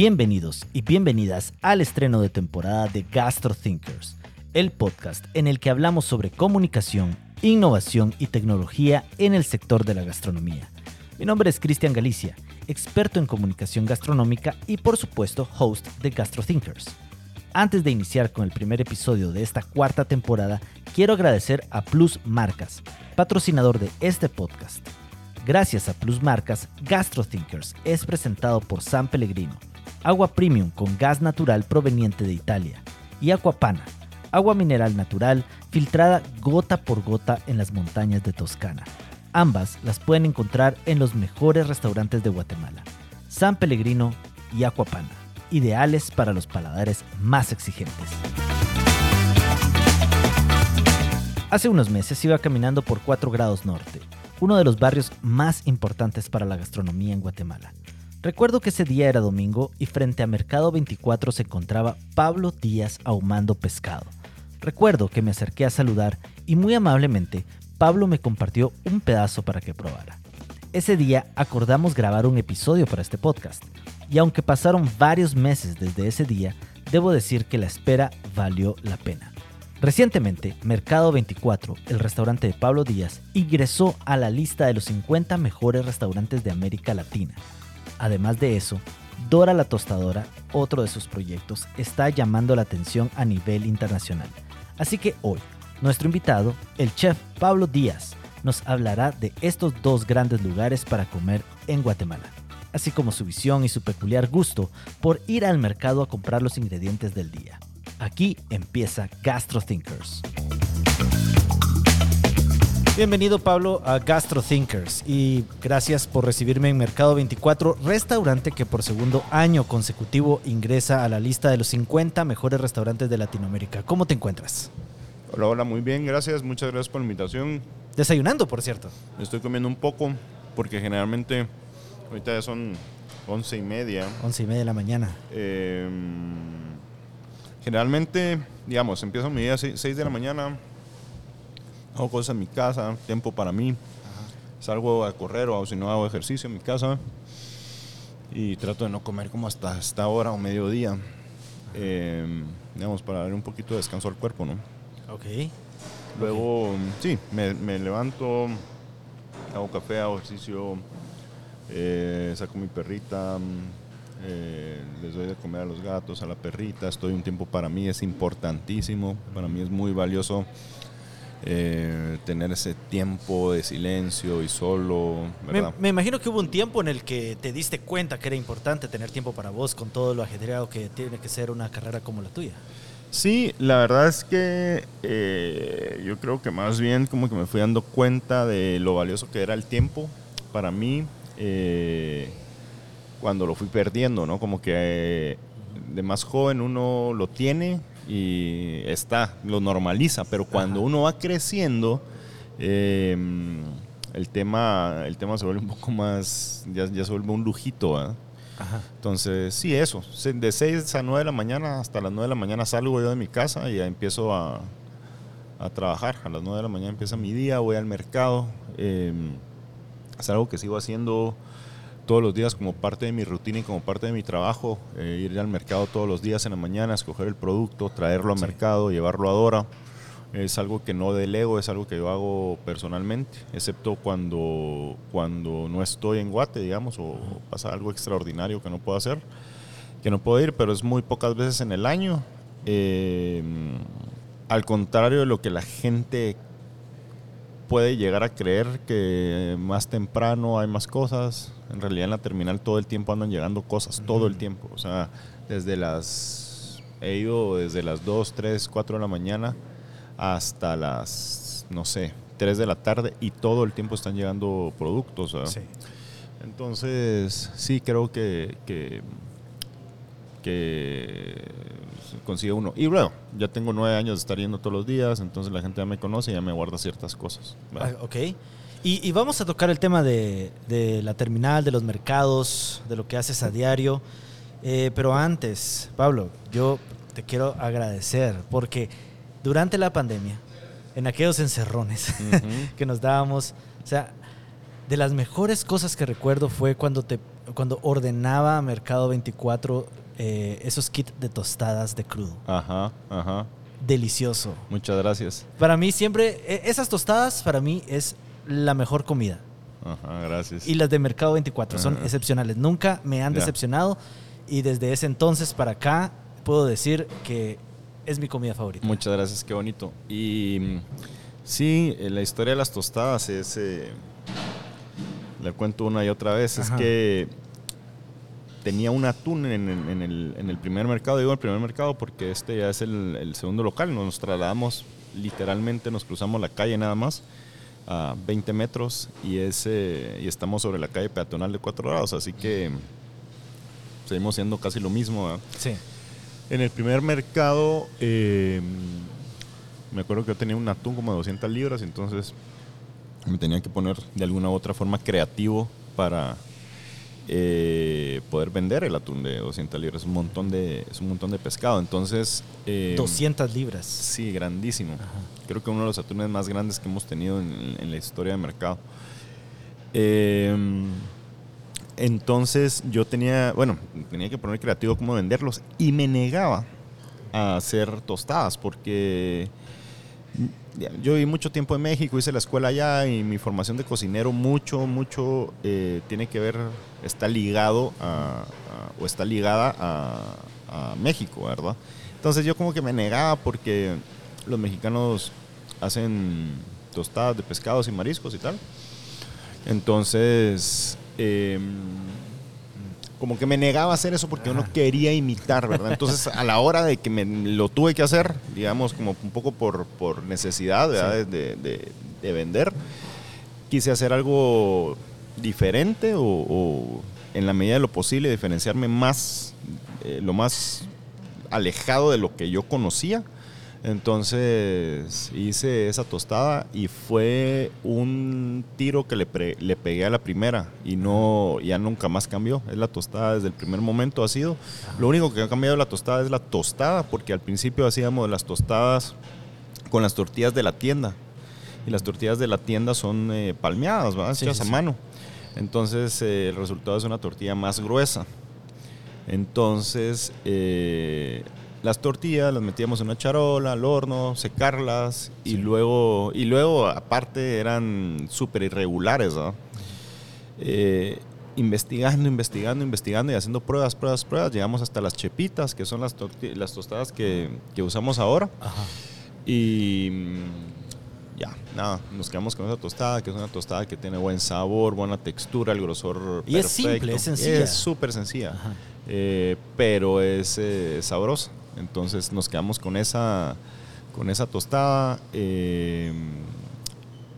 Bienvenidos y bienvenidas al estreno de temporada de Gastro Thinkers, el podcast en el que hablamos sobre comunicación, innovación y tecnología en el sector de la gastronomía. Mi nombre es Cristian Galicia, experto en comunicación gastronómica y por supuesto host de Gastro Thinkers. Antes de iniciar con el primer episodio de esta cuarta temporada, quiero agradecer a Plus Marcas, patrocinador de este podcast. Gracias a Plus Marcas, Gastro Thinkers es presentado por San Pellegrino, agua premium con gas natural proveniente de Italia, y Aquapana, agua mineral natural filtrada gota por gota en las montañas de Toscana. Ambas las pueden encontrar en los mejores restaurantes de Guatemala, San Pellegrino y Aquapana, ideales para los paladares más exigentes. Hace unos meses iba caminando por 4 grados norte, uno de los barrios más importantes para la gastronomía en Guatemala. Recuerdo que ese día era domingo y frente a Mercado 24 se encontraba Pablo Díaz ahumando pescado. Recuerdo que me acerqué a saludar y muy amablemente Pablo me compartió un pedazo para que probara. Ese día acordamos grabar un episodio para este podcast, y aunque pasaron varios meses desde ese día, debo decir que la espera valió la pena. Recientemente, Mercado 24, el restaurante de Pablo Díaz, ingresó a la lista de los 50 mejores restaurantes de América Latina. Además de eso, Dora la Tostadora, otro de sus proyectos, está llamando la atención a nivel internacional. Así que hoy, nuestro invitado, el chef Pablo Díaz, nos hablará de estos dos grandes lugares para comer en Guatemala, así como su visión y su peculiar gusto por ir al mercado a comprar los ingredientes del día. Aquí empieza Gastro Thinkers. Bienvenido Pablo a Gastro Thinkers y gracias por recibirme en Mercado 24, restaurante que por segundo año consecutivo ingresa a la lista de los 50 mejores restaurantes de Latinoamérica. ¿Cómo te encuentras? Hola, hola, muy bien, gracias. Muchas gracias por la invitación. Desayunando, por cierto. Estoy comiendo un poco porque generalmente ahorita ya son once y media. Once y media de la mañana. Eh, generalmente, digamos, empiezo mi día a 6 de la mañana, hago cosas en mi casa, tiempo para mí. Salgo a correr o si no hago ejercicio en mi casa y trato de no comer como hasta esta hora o mediodía. Eh, digamos, para darle un poquito de descanso al cuerpo, ¿no? Ok. Luego, sí, me, me levanto, hago café, hago ejercicio, eh, saco mi perrita, eh, les doy de comer a los gatos, a la perrita, estoy un tiempo para mí, es importantísimo, para mí es muy valioso eh, tener ese tiempo de silencio y solo. Me, ¿verdad? me imagino que hubo un tiempo en el que te diste cuenta que era importante tener tiempo para vos con todo lo ajedreado que tiene que ser una carrera como la tuya. Sí, la verdad es que eh, yo creo que más bien como que me fui dando cuenta de lo valioso que era el tiempo para mí eh, cuando lo fui perdiendo, ¿no? Como que eh, de más joven uno lo tiene y está, lo normaliza, pero cuando Ajá. uno va creciendo, eh, el, tema, el tema se vuelve un poco más, ya, ya se vuelve un lujito, ¿verdad? Ajá. Entonces, sí, eso. De 6 a 9 de la mañana hasta las 9 de la mañana salgo yo de mi casa y ya empiezo a, a trabajar. A las 9 de la mañana empieza mi día, voy al mercado. eh, es algo que sigo haciendo todos los días como parte de mi rutina y como parte de mi trabajo. eh, ir al mercado todos los días en la mañana, escoger el producto, traerlo al Sí. mercado, llevarlo a Dora. Es algo que no delego, es algo que yo hago personalmente, excepto cuando, cuando no estoy en Guate, digamos, o pasa algo extraordinario que no puedo hacer, que no puedo ir, pero es muy pocas veces en el año. Eh, al contrario de lo que la gente puede llegar a creer que más temprano hay más cosas, en realidad en la terminal todo el tiempo andan llegando cosas, todo el tiempo. O sea, desde las... He ido desde las 2, 3, 4 de la mañana hasta las, no sé, 3 de la tarde y todo el tiempo están llegando productos. Sí. Entonces, sí, creo que, que, que consigue uno. Y luego, ya tengo nueve años de estar yendo todos los días, entonces la gente ya me conoce y ya me guarda ciertas cosas. Ah, ok. Y, y vamos a tocar el tema de, de la terminal, de los mercados, de lo que haces a diario. Eh, pero antes, Pablo, yo te quiero agradecer porque durante la pandemia, en aquellos encerrones que nos dábamos, o sea, de las mejores cosas que recuerdo fue cuando te cuando ordenaba Mercado 24 eh, esos kits de tostadas de crudo. Ajá, ajá. Delicioso. Muchas gracias. Para mí siempre, e- esas tostadas para mí es la mejor comida. Ajá, gracias. Y las de Mercado 24 son Ajá. excepcionales. Nunca me han Ya. decepcionado y desde ese entonces para acá puedo decir que es mi comida favorita. Muchas gracias, qué bonito. Y mm, sí, eh, la historia de las tostadas es. eh, la cuento una y otra vez. Ajá. Es que tenía un atún en, en- en el, en el primer mercado. Digo el primer mercado porque este ya es el, el segundo local. Nos trasladamos literalmente, nos cruzamos la calle nada más a 20 metros y, ese, y estamos sobre la calle peatonal de 4 grados. Así que seguimos siendo casi lo mismo. ¿verdad? Sí. En el primer mercado, eh, me acuerdo que yo tenía un atún como de 200 libras, entonces me tenía que poner de alguna u otra forma creativo para eh, poder vender el atún de 200 libras. Es un montón de, es un montón de pescado. Entonces, eh, 200 libras. sí, grandísimo. Ajá. Creo que uno de los atunes más grandes que hemos tenido en, en la historia del mercado. Eh, entonces yo tenía, bueno, tenía que poner creativo cómo venderlos y me negaba a hacer tostadas porque yo viví mucho tiempo en México, hice la escuela allá y mi formación de cocinero mucho, mucho eh, tiene que ver, está ligado a, o está ligada a, a México, ¿verdad? Entonces yo como que me negaba porque los mexicanos hacen tostadas de pescados y mariscos y tal. Entonces, eh, como que me negaba a hacer eso porque yo no quería imitar, ¿verdad? Entonces, a la hora de que me lo tuve que hacer, digamos, como un poco por, por necesidad, ¿verdad? De, de- de vender, quise hacer algo diferente o, o en la medida de lo posible diferenciarme más, eh, lo más alejado de lo que yo conocía. Entonces hice esa tostada y fue un tiro que le, pre- le pegué a la primera y no ya nunca más cambió. Es la tostada desde el primer momento ha sido. Lo único que ha cambiado la tostada es la tostada porque al principio hacíamos las tostadas con las tortillas de la tienda y las tortillas de la tienda son eh, palmeadas, ¿verdad? Sí, hechas sí, a mano. Entonces eh, el resultado es una tortilla más gruesa. Entonces, eh, las tortillas las metíamos en una charola, al horno, secarlas y luego, y luego aparte eran súper irregulares, ¿no? Eh, investigando, investigando, investigando y haciendo pruebas, pruebas, pruebas, llegamos hasta las chepitas, que son las, las tostadas que, que usamos ahora. Ajá. Y mm, ya, nada, nos quedamos con esa tostada, que es una tostada que tiene buen sabor, buena textura, el grosor Y es perfecto. simple, es sencilla. Es súper sencilla, eh, pero es eh, sabrosa. Entonces nos quedamos con esa, con esa tostada. eh,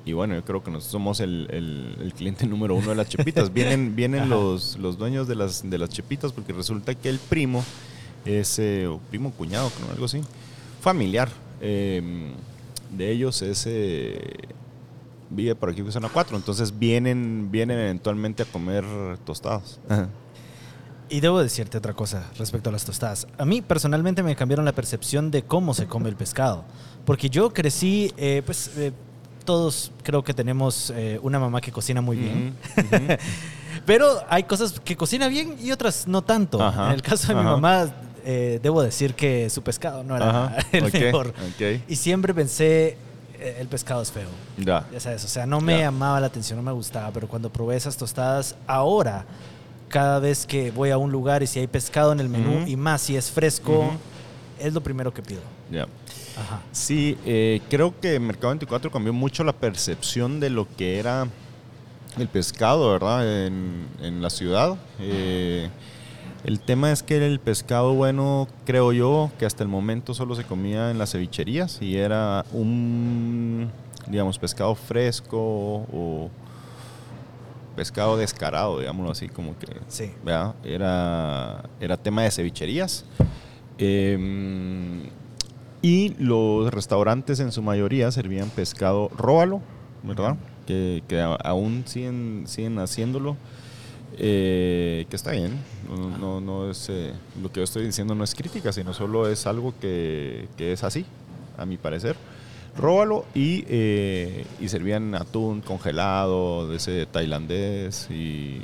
y bueno, yo creo que nosotros somos el, el- el cliente número uno de las chepitas. Vienen, vienen los, los dueños de las, de las chepitas porque resulta que el primo es, eh, o primo cuñado, ¿no? algo así, familiar eh, de ellos es, eh, vive por aquí en zona 4. Entonces vienen, vienen eventualmente a comer tostadas. Y debo decirte otra cosa respecto a las tostadas. A mí personalmente me cambiaron la percepción de cómo se come el pescado. Porque yo crecí, eh, pues eh, todos creo que tenemos eh, una mamá que cocina muy bien. Ujú, ujú. Pero hay cosas que cocina bien y otras no tanto. Ajá, en el caso de mi mamá, eh, debo decir que su pescado no era Ajá, el mejor. ok. Y siempre pensé, el pescado es feo. Ya. Ya sabes, o sea, no me Ya. llamaba la atención, no me gustaba, pero cuando probé esas tostadas, ahora, cada vez que voy a un lugar y si hay pescado en el menú, y más si es fresco, es lo primero que pido. Ajá. Sí, eh, creo que Mercado 24 cambió mucho la percepción de lo que era el pescado, ¿verdad? En, en la ciudad. Eh, el tema es que el pescado bueno, creo yo, que hasta el momento solo se comía en las cevicherías y era un, digamos, pescado fresco o pescado descarado, digámoslo así, como que Sí. ¿verdad? Era, era tema de cevicherías. Eh, y los restaurantes en su mayoría servían pescado róbalo, ¿verdad? Que, aún siguen, siguen haciéndolo. eh, que está bien. No, no, no es, eh, lo que yo estoy diciendo no es crítica, sino solo es algo que, que es así, a mi parecer. Róbalo y, eh, y servían atún congelado, de ese tailandés y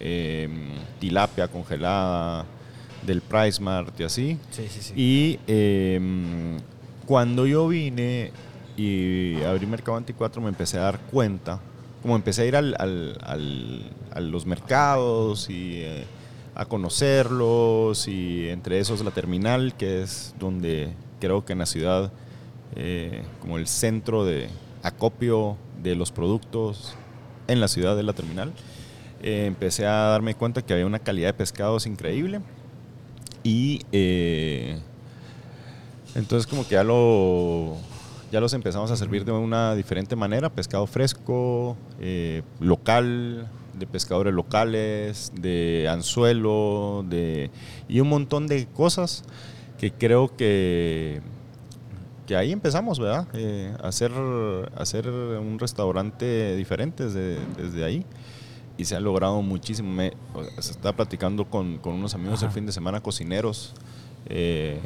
em, tilapia congelada, del Price Mart y así. Sí, sí, sí. Y em, cuando yo vine y abrí Mercado 24 me empecé a dar cuenta, como empecé a ir al- al- al- a los mercados y eh, a conocerlos y entre esos la terminal, que es donde creo que en la ciudad, eh, como el centro de acopio de los productos en la ciudad de la terminal, eh, empecé a darme cuenta que había una calidad de pescados increíble y eh, entonces como que ya lo ya los empezamos a servir de una diferente manera, pescado fresco, local, de pescadores locales, de anzuelo, de y un montón de cosas que creo que que ahí empezamos, ¿verdad? Eh, a hacer, hacer un restaurante diferente desde, desde ahí. Y se ha logrado muchísimo. Me, o sea, se está platicando con, con unos amigos el Ajá. fin de semana, cocineros, eh,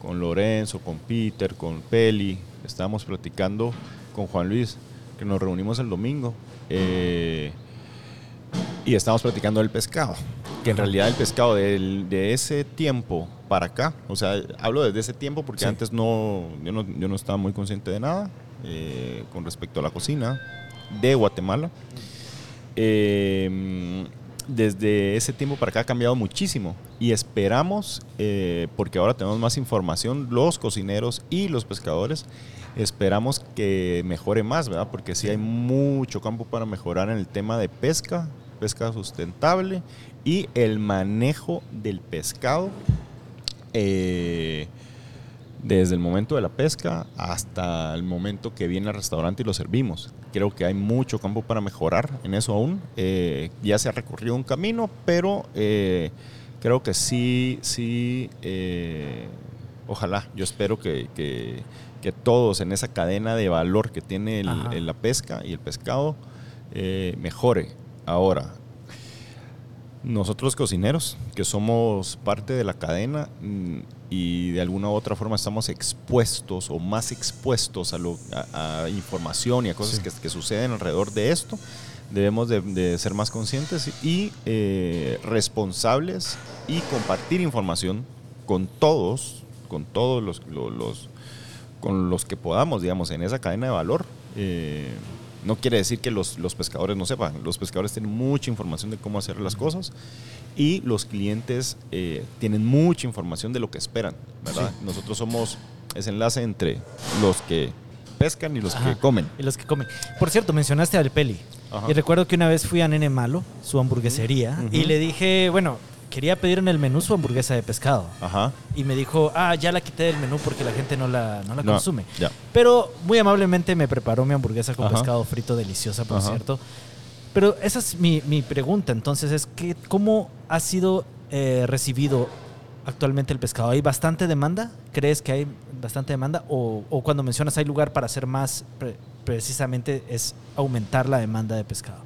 con Lorenzo, con Peter, con Peli. Estábamos platicando con Juan Luis, que nos reunimos el domingo. eh, y estábamos platicando del pescado. Que en realidad el pescado del- de ese tiempo para acá, o sea, hablo desde ese tiempo porque Sí. antes no yo, no, yo no estaba muy consciente de nada eh, con respecto a la cocina de Guatemala. Eh, desde ese tiempo para acá ha cambiado muchísimo y esperamos, eh, porque ahora tenemos más información, los cocineros y los pescadores, esperamos que mejore más, ¿verdad? Porque sí hay mucho campo para mejorar en el tema de pesca, pesca sustentable y el manejo del pescado. Eh, desde el momento de la pesca hasta el momento que viene al restaurante y lo servimos. Creo que hay mucho campo para mejorar en eso aún. Eh, ya se ha recorrido un camino, pero eh, creo que sí, sí, eh, ojalá, yo espero que, que- que todos en esa cadena de valor que tiene el- la pesca y el pescado eh, mejore. Ahora, nosotros cocineros, que somos parte de la cadena mm, y de alguna u otra forma estamos expuestos o más expuestos a, lo- a- a información y a cosas Sí. que, que suceden alrededor de esto, debemos de, de ser más conscientes y eh, responsables y compartir información con todos, con todos los, lo- los- con los que podamos, digamos, en esa cadena de valor. Eh, no quiere decir que los, los pescadores no sepan. Los pescadores tienen mucha información de cómo hacer las cosas y los clientes eh, tienen mucha información de lo que esperan, ¿verdad? Sí. Nosotros somos ese enlace entre los que pescan y los Ajá. que comen. Y los que comen. Por cierto, mencionaste al Peli. Ajá. Y recuerdo que una vez fui a Nene Malo, su hamburguesería, y le dije, bueno, quería pedir en el menú su hamburguesa de pescado. Ajá. Y me dijo, ah, ya la quité del menú porque la gente no la, no la No, consume. ya. Pero muy amablemente me preparó mi hamburguesa con Ajá. pescado frito deliciosa, por Ajá. cierto. Pero esa es mi, mi pregunta, entonces, es que ¿cómo ha sido eh, recibido actualmente el pescado? ¿Hay bastante demanda? ¿Crees que hay bastante demanda? ¿O, o cuando mencionas hay lugar para hacer más, pre- precisamente es aumentar la demanda de pescado?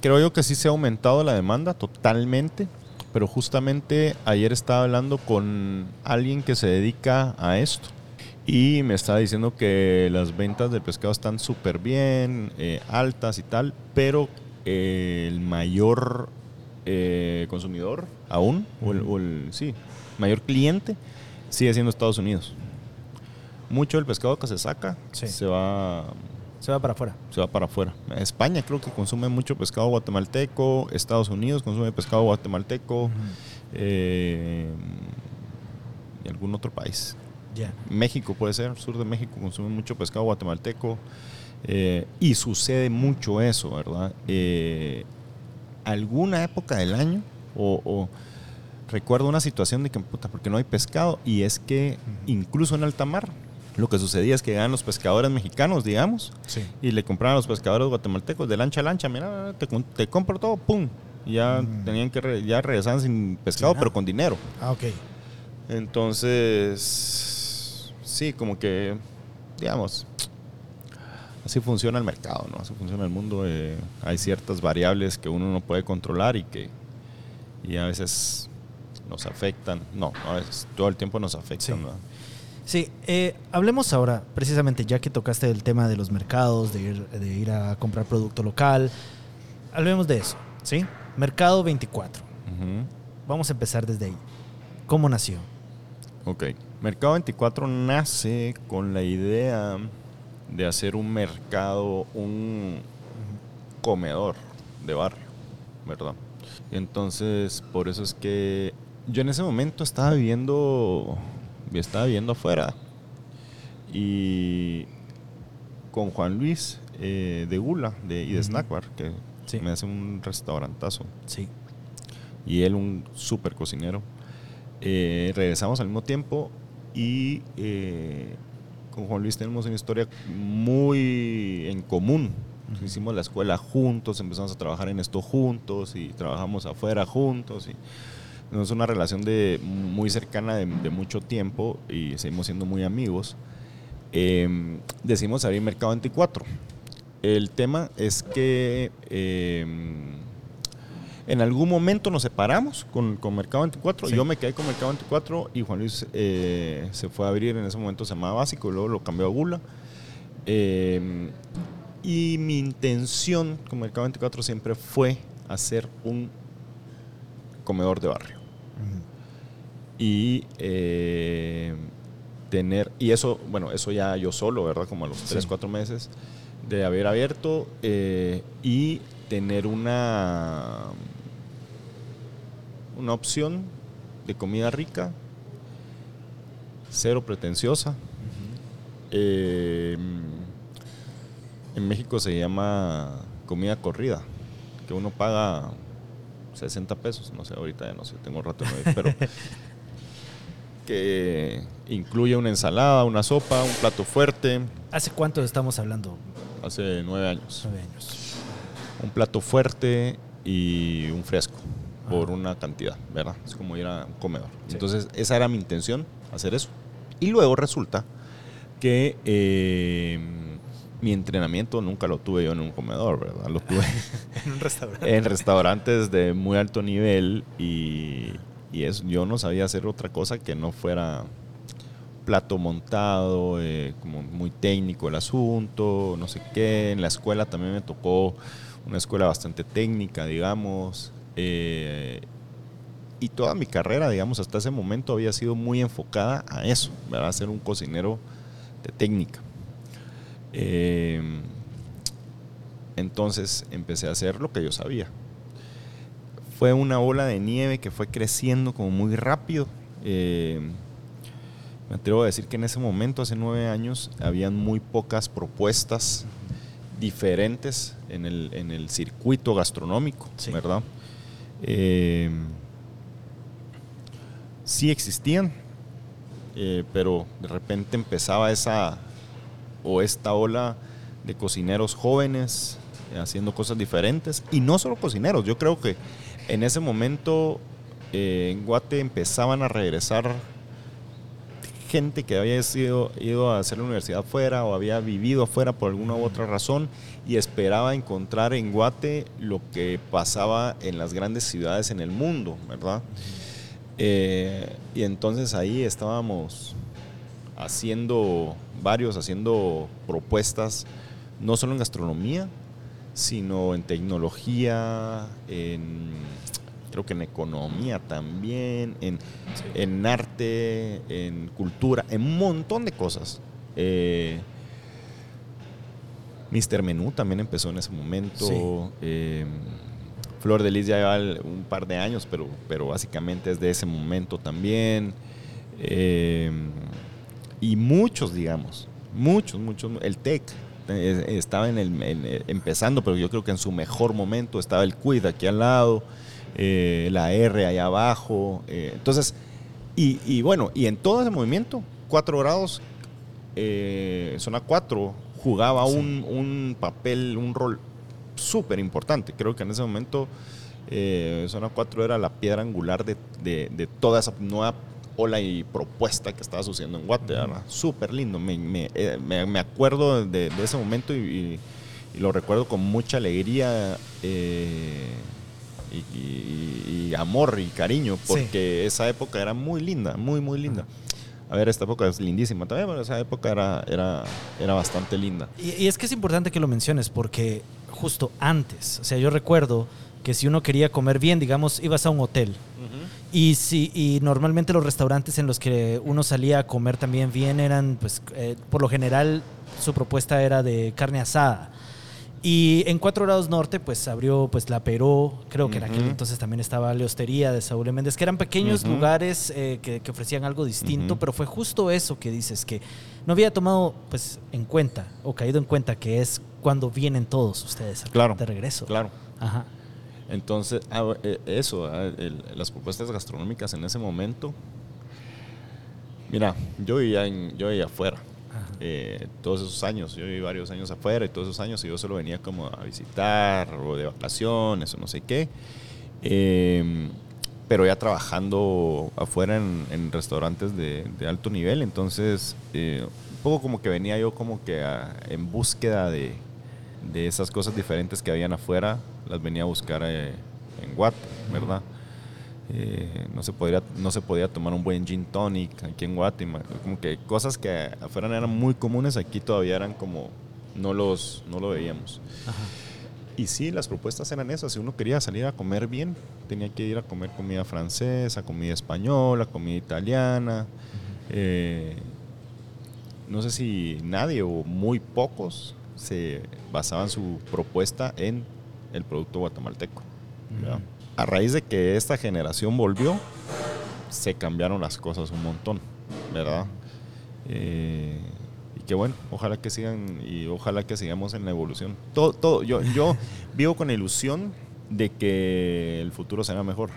Creo yo que sí se ha aumentado la demanda totalmente, pero justamente ayer estaba hablando con alguien que se dedica a esto y me estaba diciendo que las ventas del pescado están súper bien, eh, altas y tal, pero eh, el mayor eh, consumidor aún, o el, o el- sí, mayor cliente, sigue siendo Estados Unidos. Mucho del pescado que se saca Sí. se va Se va para afuera. se va para afuera. España creo que consume mucho pescado guatemalteco, Estados Unidos consume pescado guatemalteco eh, y algún otro país. México puede ser, sur de México consume mucho pescado guatemalteco eh, y sucede mucho eso, ¿verdad? Eh, alguna época del año o, o recuerdo una situación de que, puta, porque no hay pescado y es que incluso en alta mar lo que sucedía es que llegaban los pescadores mexicanos, digamos, Sí. y le compraban a los pescadores guatemaltecos de lancha a lancha, mira, te, compro todo, pum. Y ya Mm. tenían que, re- ya regresaban sin pescado, pero con dinero. Ah, ok. Entonces, sí, como que, digamos, así funciona el mercado, ¿no? Así funciona el mundo. eh, hay ciertas variables que uno no puede controlar y que y a veces nos afectan. No, a veces todo el tiempo nos afectan. Sí. ¿no? Sí, eh, hablemos ahora, precisamente ya que tocaste el tema de los mercados, de ir, de ir a comprar producto local, hablemos de eso. ¿Sí? Mercado 24. Ujú. Vamos a empezar desde ahí. ¿Cómo nació? Ok. Mercado 24 nace con la idea de hacer un mercado, un comedor de barrio, ¿verdad? Entonces, por eso es que yo en ese momento estaba viviendo, yo estaba viviendo afuera y con Juan Luis eh, de Gula de, y de Ujú. Snack Bar, que Sí. me hace un restaurantazo Sí. y él un súper cocinero. Eh, regresamos al mismo tiempo y eh, con Juan Luis tenemos una historia muy en común. Hicimos la escuela juntos, empezamos a trabajar en esto juntos y trabajamos afuera juntos. Y es una relación de, muy cercana de, de mucho tiempo y seguimos siendo muy amigos. Eh, decidimos abrir Mercado 24. El tema es que eh, en algún momento nos separamos con, con Mercado 24. Sí. Yo me quedé con Mercado 24 y Juan Luis eh, se fue a abrir. En ese momento se llamaba Básico, luego lo cambió a Gula. Eh, y mi intención con Mercado 24 siempre fue hacer un comedor de barrio. Y eh, tener, y eso, bueno, eso ya yo solo, ¿verdad? Como a los 3, Sí. 4 meses de haber abierto eh, y tener una, una opción de comida rica, cero pretenciosa. Eh, en México se llama comida corrida, que uno paga 60 pesos, no sé, ahorita ya no sé, tengo rato no ir, pero que incluye una ensalada, una sopa, un plato fuerte, ¿Hace cuánto estamos hablando? hace nueve años, Nueve años. un plato fuerte y un fresco por una cantidad, ¿verdad? Es como ir a un comedor. Sí. Entonces, esa era mi intención, hacer eso. Y luego resulta que eh, mi entrenamiento nunca lo tuve yo en un comedor, ¿verdad? Lo tuve En un restaurante. en restaurantes de muy alto nivel y, y es, yo no sabía hacer otra cosa que no fuera plato montado, eh, como muy técnico el asunto, no sé qué. En la escuela también me tocó una escuela bastante técnica, digamos. eh, y toda mi carrera, digamos, hasta ese momento había sido muy enfocada a eso, ¿verdad? A ser un cocinero de técnica. Eh, entonces empecé a hacer lo que yo sabía. Fue una ola de nieve que fue creciendo como muy rápido. Eh, me atrevo a decir que en ese momento, hace nueve años, habían muy pocas propuestas diferentes en el, en el circuito gastronómico, Sí. ¿verdad? Eh, sí existían, eh, pero de repente empezaba esa o esta ola de cocineros jóvenes haciendo cosas diferentes y no solo cocineros, yo creo que en ese momento eh, en Guate empezaban a regresar gente que había sido, ido a hacer la universidad afuera o había vivido afuera por alguna u otra razón y esperaba encontrar en Guate lo que pasaba en las grandes ciudades en el mundo, ¿verdad? Eh, y entonces ahí estábamos haciendo varios, haciendo propuestas, no solo en gastronomía, sino en tecnología, en creo que en economía también, en, en arte, en cultura, en un montón de cosas. Eh, Mr. Menú también empezó en ese momento. Sí. eh, Flor de Lis ya lleva un par de años, pero, pero básicamente es de ese momento también. Eh, y muchos, digamos, muchos, muchos. El TEC estaba en el, en- eh, empezando, pero yo creo que en su mejor momento estaba el Quid aquí al lado, eh, la R allá abajo. eh, entonces, y, y bueno, y en todo ese movimiento, 4 grados, eh, zona 4, jugaba Sí. un, un papel, un rol súper importante. Creo que en ese momento eh, Zona 4 era la piedra angular de, de- de toda esa nueva ola y propuesta que estaba sucediendo en Guate. Súper lindo. Me, me- eh, me- me acuerdo de, de ese momento y, y- lo recuerdo con mucha alegría eh, y, y- y amor y cariño, Sí. porque esa época era muy linda, muy, muy linda. A ver, esta época es lindísima también, pero esa época era, era, era bastante linda. Y es que es importante que lo menciones porque justo antes, o sea, yo recuerdo que si uno quería comer bien, digamos, ibas a un hotel. Y, si, y normalmente los restaurantes en los que uno salía a comer también bien eran, pues, eh, por lo general, su propuesta era de carne asada. Y en 4 grados norte, pues abrió pues la Peró, creo que en aquel entonces también estaba la Hostería de Saúl Méndez, que eran pequeños lugares eh, que, que ofrecían algo distinto, pero fue justo eso que dices, que no había tomado pues en cuenta o caído en cuenta que es cuando vienen todos ustedes Claro, de regreso. Claro. Ajá. Entonces, ah, eh, eso, ah, las propuestas gastronómicas en ese momento. Mira, yo vivía, en, yo vivía afuera. Eh, todos esos años, yo viví varios años afuera y todos esos años y yo solo venía como a visitar o de vacaciones o no sé qué. Eh, pero ya trabajando afuera en, en restaurantes de, de alto nivel, entonces eh, un poco como que venía yo como que a- en búsqueda de, de esas cosas diferentes que habían afuera, las venía a buscar eh, en Guate, ¿verdad? Eh, no, se podría, no se podía tomar un buen gin tonic aquí en Guatemala. Como que cosas que afuera eran muy comunes, aquí todavía eran como, no, los, no lo veíamos. Ajá. Y sí, las propuestas eran esas. Si uno quería salir a comer bien, tenía que ir a comer comida francesa, comida española, comida italiana. Eh, no sé si nadie o muy pocos se basaban su propuesta en el producto guatemalteco. A raíz de que esta generación volvió, se cambiaron las cosas un montón, ¿verdad? Eh, y que bueno, ojalá que sigan y ojalá que sigamos en la evolución. Todo, todo, yo, yo vivo con ilusión de que el futuro será mejor.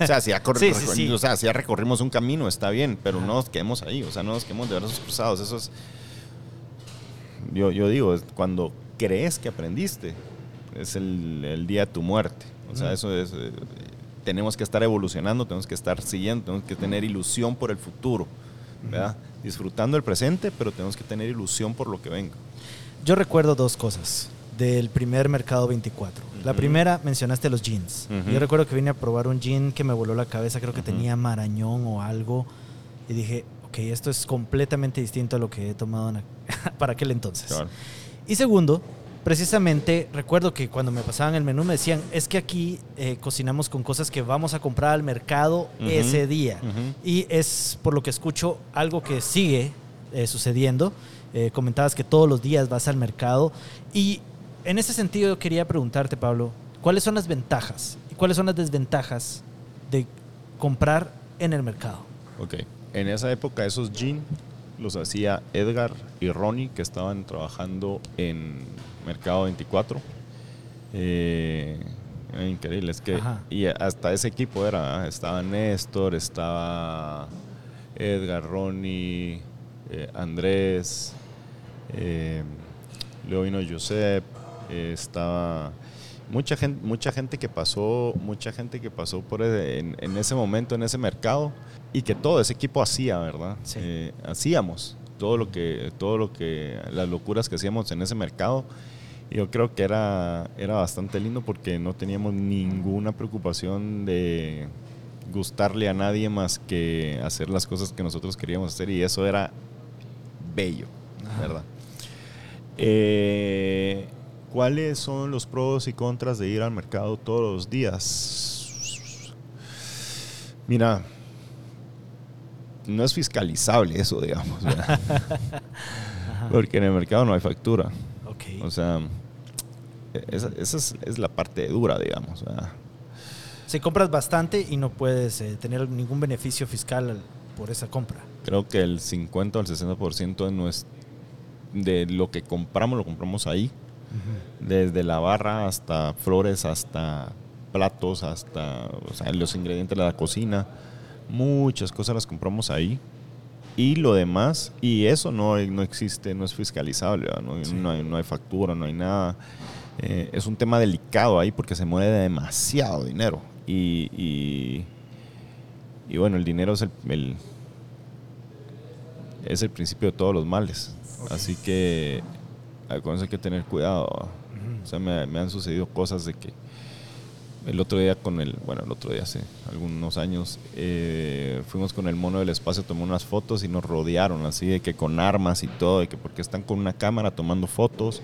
O sea, si ya, corre- Sí, sí, sí. o sea, si ya recorrimos un camino, está bien, pero no nos quedemos ahí, o sea, no nos quedemos de brazos cruzados. Eso es, yo, yo digo, es cuando crees que aprendiste, es el, el día de tu muerte. O sea, eso es, eh, tenemos que estar evolucionando, tenemos que estar siguiendo, tenemos que tener ilusión por el futuro, ¿verdad? Disfrutando el presente, pero tenemos que tener ilusión por lo que venga. Yo recuerdo dos cosas del primer mercado 24. La primera, mencionaste los jeans. Yo recuerdo que vine a probar un jean que me voló la cabeza, creo que tenía marañón o algo, y dije, ok, esto es completamente distinto a lo que he tomado para aquel entonces. Claro. Y segundo, precisamente recuerdo que cuando me pasaban el menú me decían, es que aquí eh, cocinamos con cosas que vamos a comprar al mercado ese día. Y es, por lo que escucho, algo que sigue eh, sucediendo. Eh, comentabas que todos los días vas al mercado. Y en ese sentido yo quería preguntarte, Pablo, ¿cuáles son las ventajas y cuáles son las desventajas de comprar en el mercado? Ok. En esa época esos jeans los hacía Edgar y Ronnie que estaban trabajando en Mercado 24. Eh, increíble, es que Ajá. y hasta ese equipo era, estaba Néstor, estaba Edgar, Ronnie, eh, Andrés, eh, luego vino Josep, eh, estaba mucha gente, mucha gente que pasó, mucha gente que pasó por ese- en, en ese momento, en ese mercado, y que todo ese equipo hacía, ¿verdad? Sí. Eh, hacíamos todo lo que, todo lo que, las locuras que hacíamos en ese mercado. Yo creo que era, era bastante lindo porque no teníamos ninguna preocupación de gustarle a nadie más que hacer las cosas que nosotros queríamos hacer y eso era bello, Ajá. ¿verdad? Eh, ¿Cuáles son los pros y contras de ir al mercado todos los días? Mira, no es fiscalizable eso, digamos, porque en el mercado no hay factura. O sea, esa, esa es, es la parte dura, digamos. ¿verdad? Si compras bastante y no puedes eh, tener ningún beneficio fiscal al- por esa compra. Creo que el 50 o el 60% de, de lo que compramos lo compramos ahí. Desde la barra hasta flores, hasta platos, hasta o sea, los ingredientes de la cocina. Muchas cosas las compramos ahí. Y lo demás, y eso no, no existe, no es fiscalizable, no, Sí. no hay, no hay factura, no hay nada. Eh, es un tema delicado ahí porque se mueve demasiado dinero. Y, y, y bueno, el dinero es el, el- es el principio de todos los males. Así que con eso hay que tener cuidado. O sea, me, me han sucedido cosas de que el otro día con el, bueno, el otro día hace algunos años, eh, fuimos con el mono del espacio a tomar unas fotos y nos rodearon así de que con armas y todo, de que porque están con una cámara tomando fotos,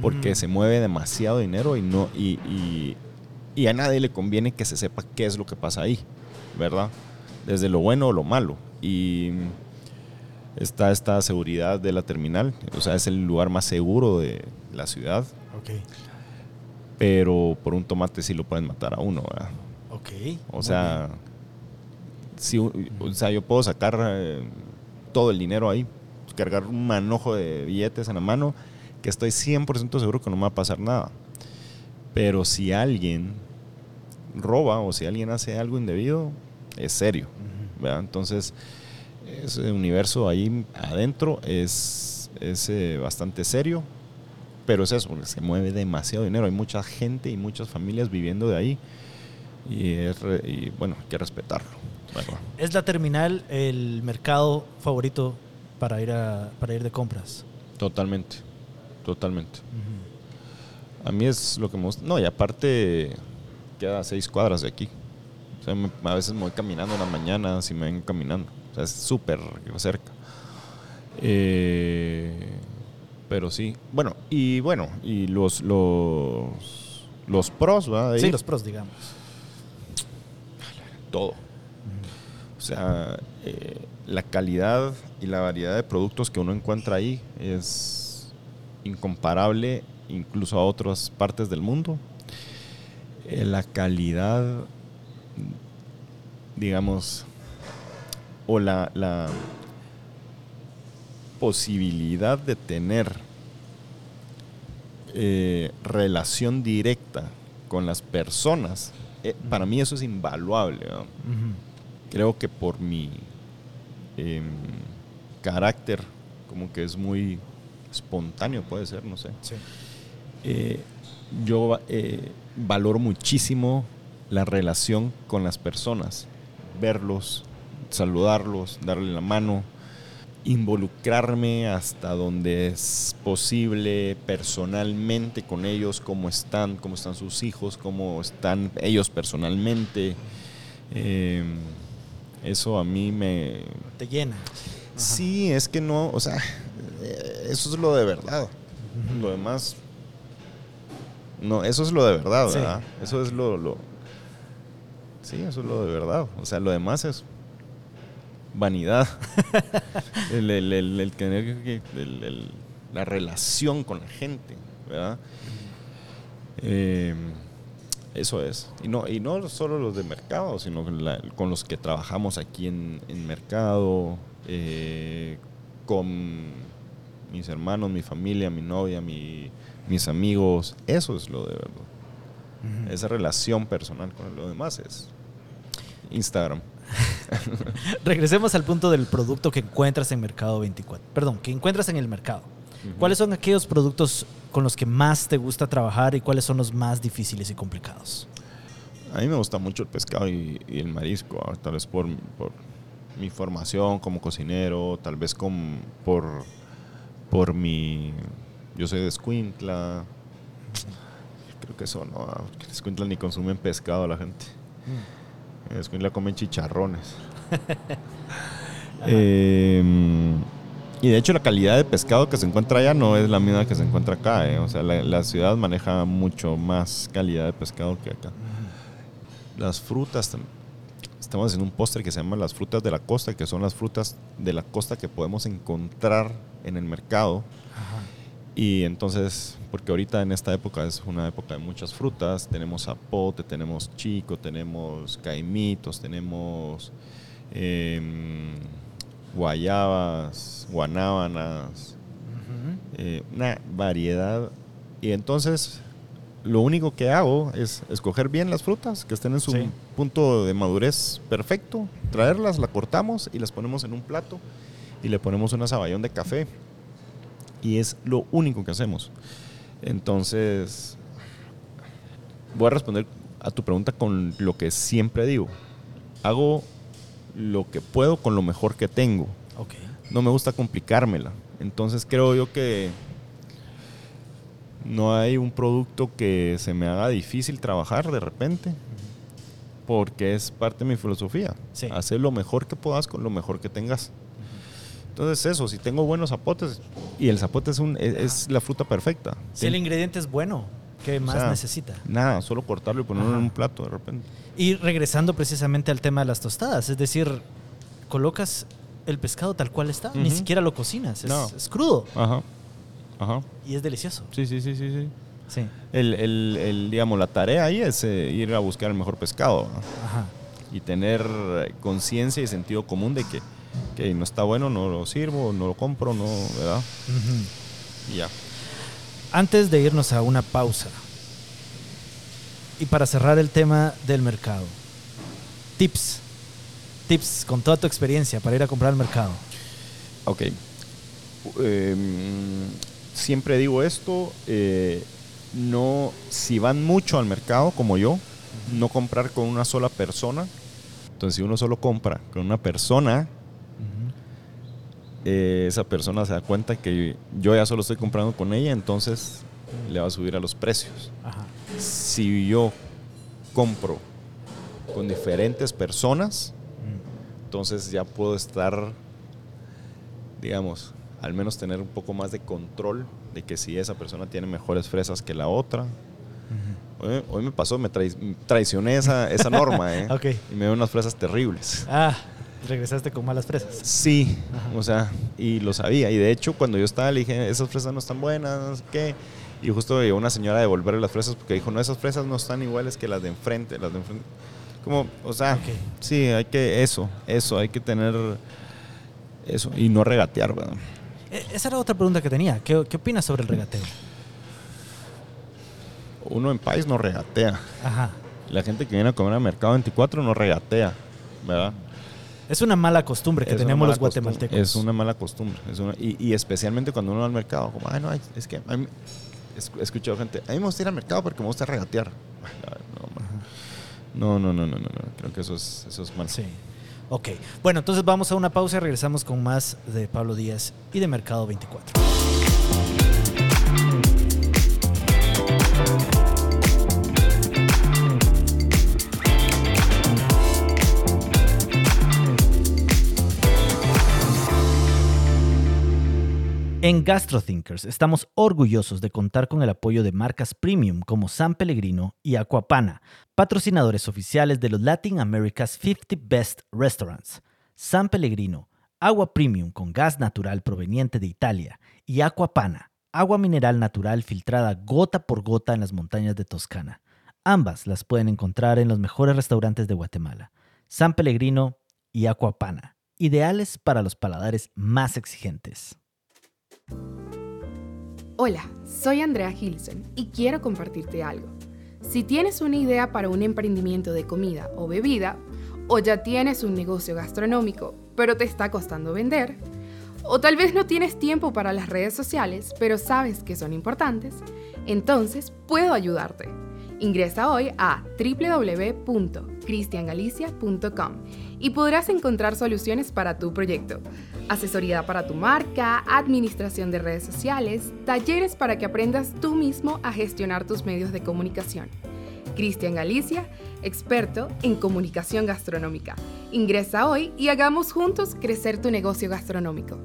porque Mm. se mueve demasiado dinero y no, y, y, y a nadie le conviene que se sepa qué es lo que pasa ahí, ¿verdad? Desde lo bueno o lo malo. Y está esta seguridad de la terminal, o sea, es el lugar más seguro de la ciudad. Ok. Pero por un tomate sí lo pueden matar a uno, ¿verdad? Ok. O sea, si, o sea, yo puedo sacar eh, todo el dinero ahí, cargar un manojo de billetes en la mano, que estoy 100% seguro que no me va a pasar nada. Pero si alguien roba o si alguien hace algo indebido, es serio. ¿verdad? Entonces, ese universo ahí adentro es, es eh, bastante serio, pero es eso, se mueve demasiado dinero. Hay mucha gente y muchas familias viviendo de ahí y, es re- y, bueno, hay que respetarlo. ¿Es la terminal el mercado favorito para ir, a, para ir de compras? Totalmente, totalmente. A mí es lo que me gusta. No, y aparte queda a seis cuadras de aquí. O sea, me- a veces me voy caminando en la mañana, si me vengo caminando. O sea, es súper cerca. Eh, pero sí. Bueno, y bueno, y los los, los pros, ¿verdad? Ahí, Sí, los pros, digamos. todo. O sea, eh, la calidad y la variedad de productos que uno encuentra ahí es incomparable incluso a otras partes del mundo. Eh, la calidad, digamos, o la, la posibilidad de tener eh, relación directa con las personas, eh, para mí eso es invaluable. creo que por mi em, carácter, como que es muy espontáneo, puede ser, no sé. Sí. Eh, yo valoro muchísimo la relación con las personas, verlos, saludarlos, darle la mano, involucrarme hasta donde es posible personalmente con ellos, cómo están, cómo están sus hijos, cómo están ellos personalmente. Eh, eso a mí me... Te llena. Sí, es que no, o sea, eh, eso es lo de verdad. Lo demás... No, eso es lo de verdad, Sí. ¿verdad? Eso es lo, lo... Sí, eso es lo de verdad. O sea, lo demás es vanidad. el, el- el- el tener la relación con la gente, ¿verdad? Eh, eso es. Y no, y no solo los de mercado, sino con, la- con los que trabajamos aquí en, en mercado, eh, con mis hermanos, mi familia, mi novia, mi- mis amigos. Eso es lo de verdad. Esa relación personal con lo demás es Instagram. Regresemos al punto del producto que encuentras en Mercado 24. Perdón, que encuentras en el mercado. ¿Cuáles son aquellos productos con los que más te gusta trabajar y cuáles son los más difíciles y complicados? A mí me gusta mucho el pescado y, y el marisco, ah, tal vez por, por mi formación como cocinero, tal vez con, por, por mi... Yo soy de Escuintla. Creo que eso, ¿no? Ah, Escuintla ni consumen pescado la gente. En Escuintla comen chicharrones. Eh, y de hecho la calidad de pescado que se encuentra allá no es la misma que se encuentra acá. eh. O sea, la, la ciudad maneja mucho más calidad de pescado que acá. Las frutas, tam- estamos haciendo un póster que se llama las frutas de la costa, que son las frutas de la costa que podemos encontrar en el mercado. Y entonces, porque ahorita en esta época es una época de muchas frutas, tenemos zapote, tenemos chico, tenemos caimitos, tenemos em, guayabas, guanábanas, eh, una variedad. Y entonces, lo único que hago es escoger bien las frutas que estén en su Sí. punto de madurez perfecto, traerlas, la cortamos y las ponemos en un plato y le ponemos una saballón de café. Y es lo único que hacemos. Entonces, voy a responder a tu pregunta con lo que siempre digo. Hago lo que puedo con lo mejor que tengo Ok. no me gusta complicármela. Entonces creo yo que no hay un producto que se me haga difícil trabajar de repente, porque es parte de mi filosofía. Sí. Hacer lo mejor que puedas con lo mejor que tengas. Entonces eso, si tengo buenos zapotes, y el zapote es, un, es, es la fruta perfecta. Si el ingrediente es bueno. ¿Qué O más sea, necesita? Nada, solo cortarlo y ponerlo Ajá. en un plato de repente. Y regresando precisamente al tema de las tostadas, es decir, colocas el pescado tal cual está, ni siquiera lo cocinas, es, No. es crudo Ajá. Ajá. y es delicioso. Sí, sí, sí, sí, sí. Sí, El, el- el, digamos, la tarea ahí es eh, ir a buscar el mejor pescado ¿no? ajá. y tener eh, conciencia y sentido común de que, que no está bueno, no lo sirvo, no lo compro, no, ¿verdad? Y ya. Antes de irnos a una pausa y para cerrar el tema del mercado, tips, tips con toda tu experiencia para ir a comprar al mercado. Ok. Em, siempre digo esto, eh, no, si van mucho al mercado como yo, no comprar con una sola persona. Entonces, si uno solo compra con una persona, eh, esa persona se da cuenta que yo ya solo estoy comprando con ella, entonces le va a subir a los precios. Ajá. Si yo compro con diferentes personas, entonces ya puedo estar, digamos, al menos tener un poco más de control de que si esa persona tiene mejores fresas que la otra. Hoy, hoy me pasó, me trai- traicioné esa, esa norma, ¿eh? Y me dio unas fresas terribles. Ah, regresaste con malas fresas. Sí, Ajá. o sea, y lo sabía. Y de hecho, cuando yo estaba, le dije, esas fresas no están buenas, no sé qué. Y justo llegó una señora a devolverle las fresas porque dijo, no, esas fresas no están iguales que las de enfrente. Las de enfrente. Como, o sea, sí, hay que, eso, eso, hay que tener eso y no regatear, ¿verdad? E- Esa era otra pregunta que tenía. ¿Qué, qué opinas sobre el regateo? Uno en país no regatea. Ajá. La gente que viene a comer al mercado 24 no regatea, ¿verdad? Es una mala costumbre que Es tenemos los guatemaltecos. costumbre, Es una mala costumbre. Es una- y, y especialmente cuando uno va al mercado, como, ay, no, es que mí- he escuchado gente, a mí me gusta ir al mercado porque me gusta regatear. No, no, no, no, no, no, creo que eso es, eso es mal. Sí. Ok. Bueno, entonces vamos a una pausa y regresamos con más de Pablo Díaz y de Mercado 24. En GastroThinkers estamos orgullosos de contar con el apoyo de marcas premium como San Pellegrino y Aquapana, patrocinadores oficiales de los Latin America's 50 Best Restaurants. San Pellegrino, agua premium con gas natural proveniente de Italia, y Aquapana, agua mineral natural filtrada gota por gota en las montañas de Toscana. Ambas las pueden encontrar en los mejores restaurantes de Guatemala. San Pellegrino y Aquapana, ideales para los paladares más exigentes. Hola, soy Andrea Gilson y quiero compartirte algo. Si tienes una idea para un emprendimiento de comida o bebida, o ya tienes un negocio gastronómico, pero te está costando vender, o tal vez no tienes tiempo para las redes sociales, pero sabes que son importantes, entonces puedo ayudarte. Ingresa hoy a www.cristiangalicia.com y podrás encontrar soluciones para tu proyecto. Asesoría para tu marca, administración de redes sociales, talleres para que aprendas tú mismo a gestionar tus medios de comunicación. Cristian Galicia, experto en comunicación gastronómica. Ingresa hoy y hagamos juntos crecer tu negocio gastronómico.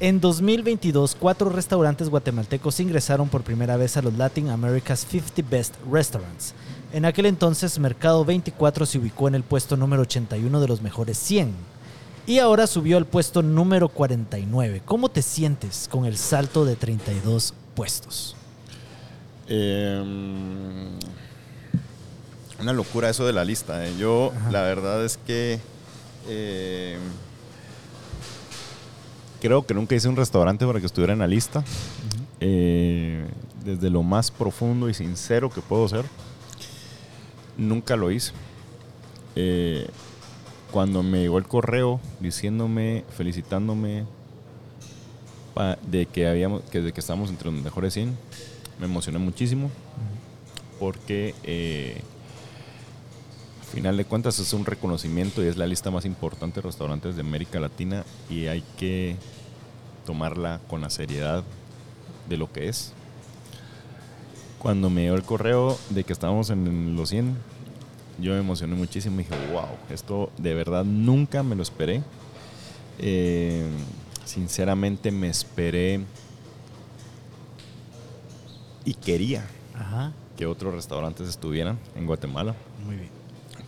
En 2022, cuatro restaurantes guatemaltecos ingresaron por primera vez a los Latin America's 50 Best Restaurants. En aquel entonces, Mercado 24 se ubicó en el puesto número 81 de los mejores 100 y ahora subió al puesto número 49. ¿Cómo te sientes con el salto de 32 puestos? Eh, una locura eso de la lista. eh. Yo, Ajá. la verdad es que eh, creo que nunca hice un restaurante para que estuviera en la lista. Eh, desde lo más profundo y sincero que puedo ser, nunca lo hice. Eh, cuando me llegó el correo diciéndome, felicitándome de que habíamos, que, de que estábamos entre los mejores 100, me emocioné muchísimo porque eh, final de cuentas es un reconocimiento y es la lista más importante de restaurantes de América Latina y hay que tomarla con la seriedad de lo que es. Cuando me dio el correo de que estábamos en los 100, yo me emocioné muchísimo y dije, wow, esto de verdad nunca me lo esperé. Eh, sinceramente me esperé y quería que otros restaurantes estuvieran en Guatemala. Muy bien.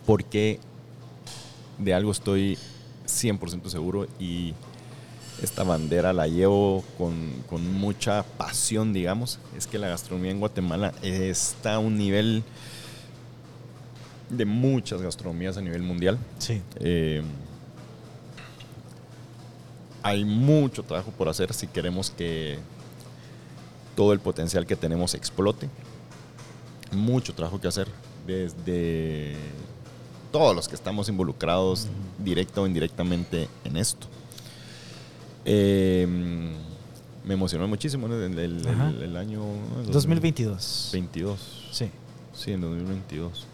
Porque de algo estoy 100% seguro y esta bandera la llevo con, con, mucha pasión, digamos. Es que la gastronomía en Guatemala está a un nivel de muchas gastronomías a nivel mundial. Sí. Eh, hay mucho trabajo por hacer si queremos que todo el potencial que tenemos explote. Mucho trabajo que hacer desde todos los que estamos involucrados directa o indirectamente en esto. Eh, me emocionó muchísimo el, el, año 2022. 22. Sí. Sí, en 2022.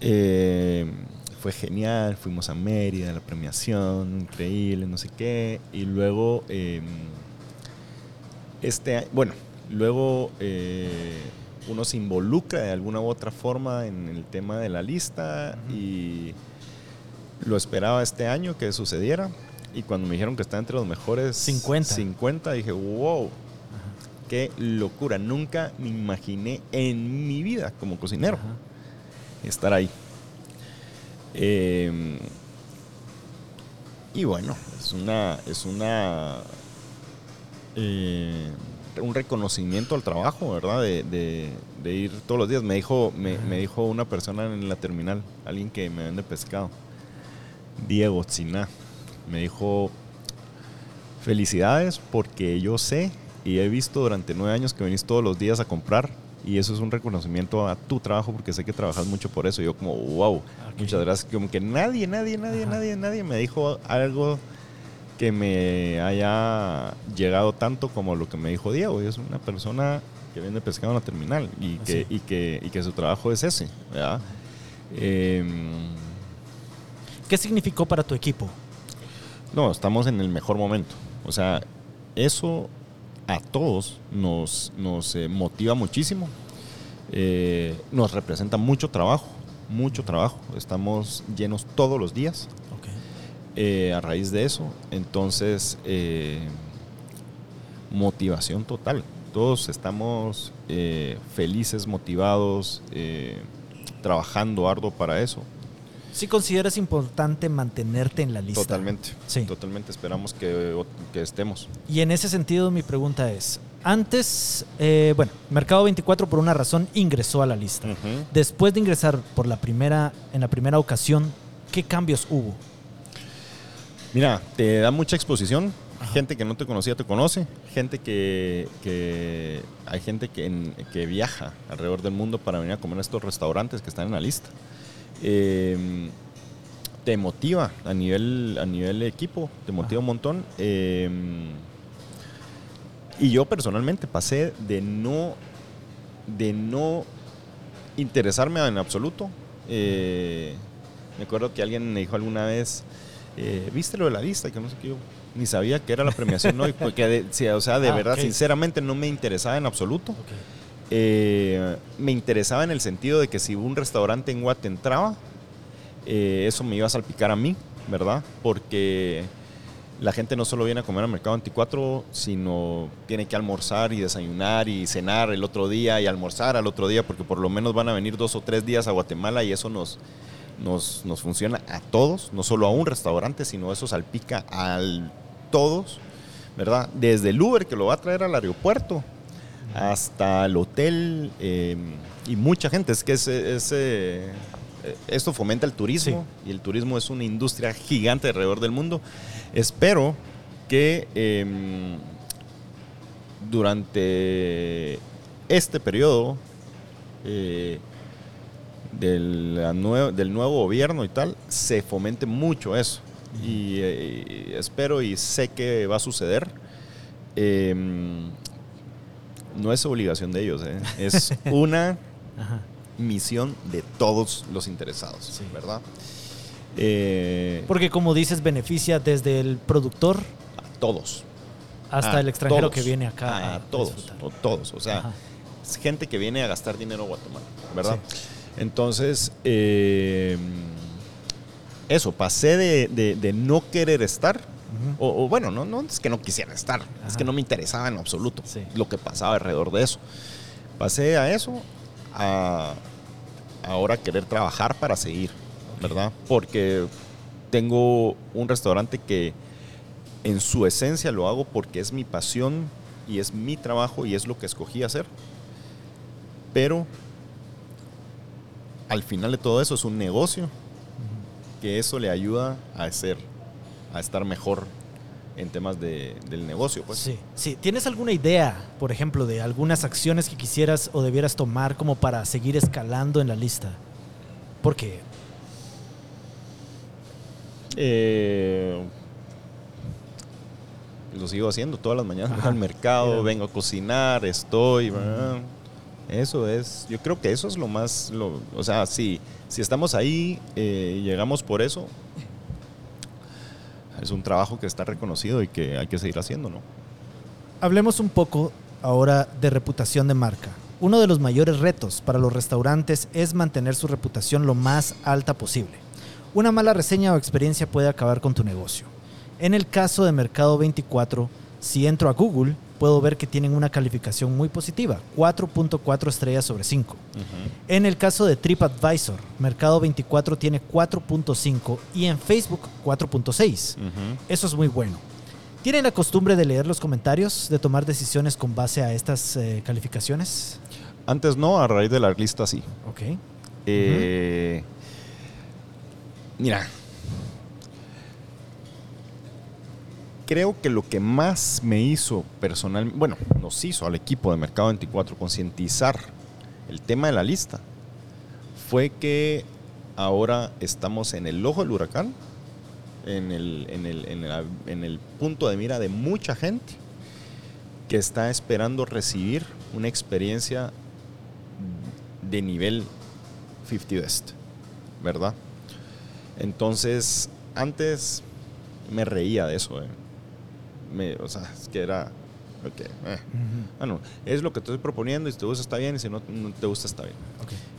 Eh, fue genial, fuimos a Mérida, la premiación, increíble, no sé qué. Y luego, eh, este, bueno, luego eh, uno se involucra de alguna u otra forma en el tema de la lista y lo esperaba este año que sucediera. Y cuando me dijeron que está entre los mejores 50, 50 dije, wow, qué locura. Nunca me imaginé en mi vida como cocinero estar ahí. Em, y bueno, es una, es una eh, un reconocimiento al trabajo, ¿verdad? De, ir todos los días. Me dijo, me, dijo una persona en la terminal, alguien que me vende pescado, Diego Tzina, me dijo, felicidades porque yo sé y he visto durante nueve años que venís todos los días a comprar y eso es un reconocimiento a tu trabajo porque sé que trabajas mucho por eso. Yo como, wow, muchas gracias. Como que nadie, nadie, nadie, nadie, nadie me dijo algo que me haya llegado tanto como lo que me dijo Diego. Es una persona que vende pescado en la terminal y, que, y, que, y que su trabajo es ese. Em, ¿Qué significó para tu equipo? No, estamos en el mejor momento. O sea, eso a todos nos, nos eh, motiva muchísimo, eh, nos representa mucho trabajo, mucho trabajo. Estamos llenos todos los días eh, a raíz de eso. Entonces, motivación total. Todos estamos felices, motivados, trabajando arduo para eso. ¿Sí consideras importante mantenerte en la lista? Totalmente. Sí. Totalmente. Esperamos que, estemos. Y en ese sentido, mi pregunta es: antes, eh, bueno, Mercado 24 por una razón ingresó a la lista. Después de ingresar por la primera, en la primera ocasión, ¿qué cambios hubo? Mira, te da mucha exposición. Gente que no te conocía te conoce. Gente que. que hay gente que, que viaja alrededor del mundo para venir a comer a estos restaurantes que están en la lista. Em, te motiva a nivel, a nivel equipo, te motiva un montón. Em, y yo personalmente pasé de no, de no interesarme en absoluto. Eh, me acuerdo que alguien me dijo alguna vez, eh, ¿viste lo de la lista? Que no sé qué, yo ni sabía que era la premiación, ¿no? porque o sea, de ah, verdad, sinceramente no me interesaba en absoluto. Eh, me interesaba en el sentido de que si un restaurante en Guate entraba, eh, eso me iba a salpicar a mí, ¿verdad? Porque la gente no solo viene a comer al Mercado 24, sino tiene que almorzar y desayunar y cenar el otro día y almorzar al otro día, porque por lo menos van a venir dos o tres días a Guatemala y eso nos, nos, nos funciona a todos, no solo a un restaurante, sino eso salpica a todos, ¿verdad? Desde el Uber que lo va a traer al aeropuerto hasta el hotel em, y mucha gente. Es que ese, esto fomenta el turismo y el turismo es una industria gigante alrededor del mundo. Espero que em, durante este periodo eh, del, del, nuevo gobierno y tal, se fomente mucho eso. Y, eh, espero y sé que va a suceder. Em, no es obligación de ellos, ¿eh? es una misión de todos los interesados, Sí. ¿verdad? Eh, Porque como dices, beneficia desde el productor a todos. hasta a el extranjero todos, que viene acá. A, a todos, disfrutar. o todos. O sea, Ajá. es gente que viene a gastar dinero a Guatemala, ¿verdad? Entonces, eh, eso, pasé de, de- de no querer estar, Ujú. o, o bueno, no, no es que no quisiera estar, es Ajá. que no me interesaba en absoluto Sí. lo que pasaba alrededor de eso. Pasé a eso, a ahora querer trabajar para seguir, ¿verdad? Porque tengo un restaurante que en su esencia lo hago porque es mi pasión y es mi trabajo y es lo que escogí hacer. Pero al final de todo eso es un negocio que eso le ayuda a hacer, a estar mejor en temas de- del negocio. Pues. Sí, sí. ¿Tienes alguna idea, por ejemplo, de algunas acciones que quisieras o debieras tomar como para seguir escalando en la lista? Porque Eh, lo sigo haciendo todas las mañanas. Voy al mercado, Mira. vengo a cocinar, estoy. ¿verdad? Eso es, yo creo que eso es lo más, lo- o sea, si, si estamos ahí eh, y llegamos por eso, es un trabajo que está reconocido y que hay que seguir haciendo, ¿no? hablemos un poco ahora de reputación de marca. Uno de los mayores retos para los restaurantes es mantener su reputación lo más alta posible. Una mala reseña o experiencia puede acabar con tu negocio. En el caso de Mercado 24, si entro a Google, puedo ver que tienen una calificación muy positiva, 4.4 estrellas sobre 5. En el caso de TripAdvisor, Mercado 24 tiene 4.5 y en Facebook 4.6. Eso es muy bueno. ¿Tienen la costumbre de leer los comentarios, de tomar decisiones con base a estas eh, calificaciones? Antes no, a raíz de la lista sí. Ok. Eh, Mira, creo que lo que más me hizo personalmente, bueno, nos hizo al equipo de Mercado 24 concientizar el tema de la lista, fue que ahora estamos en el ojo del huracán, en el, en el- en el- en el punto de mira de mucha gente que está esperando recibir una experiencia de nivel 50 Best, ¿verdad? Entonces, antes me reía de eso, eh. Me- o sea, es que era, ok, eh. bueno, es lo que estoy proponiendo y si te gusta está bien y si no, no te gusta está bien.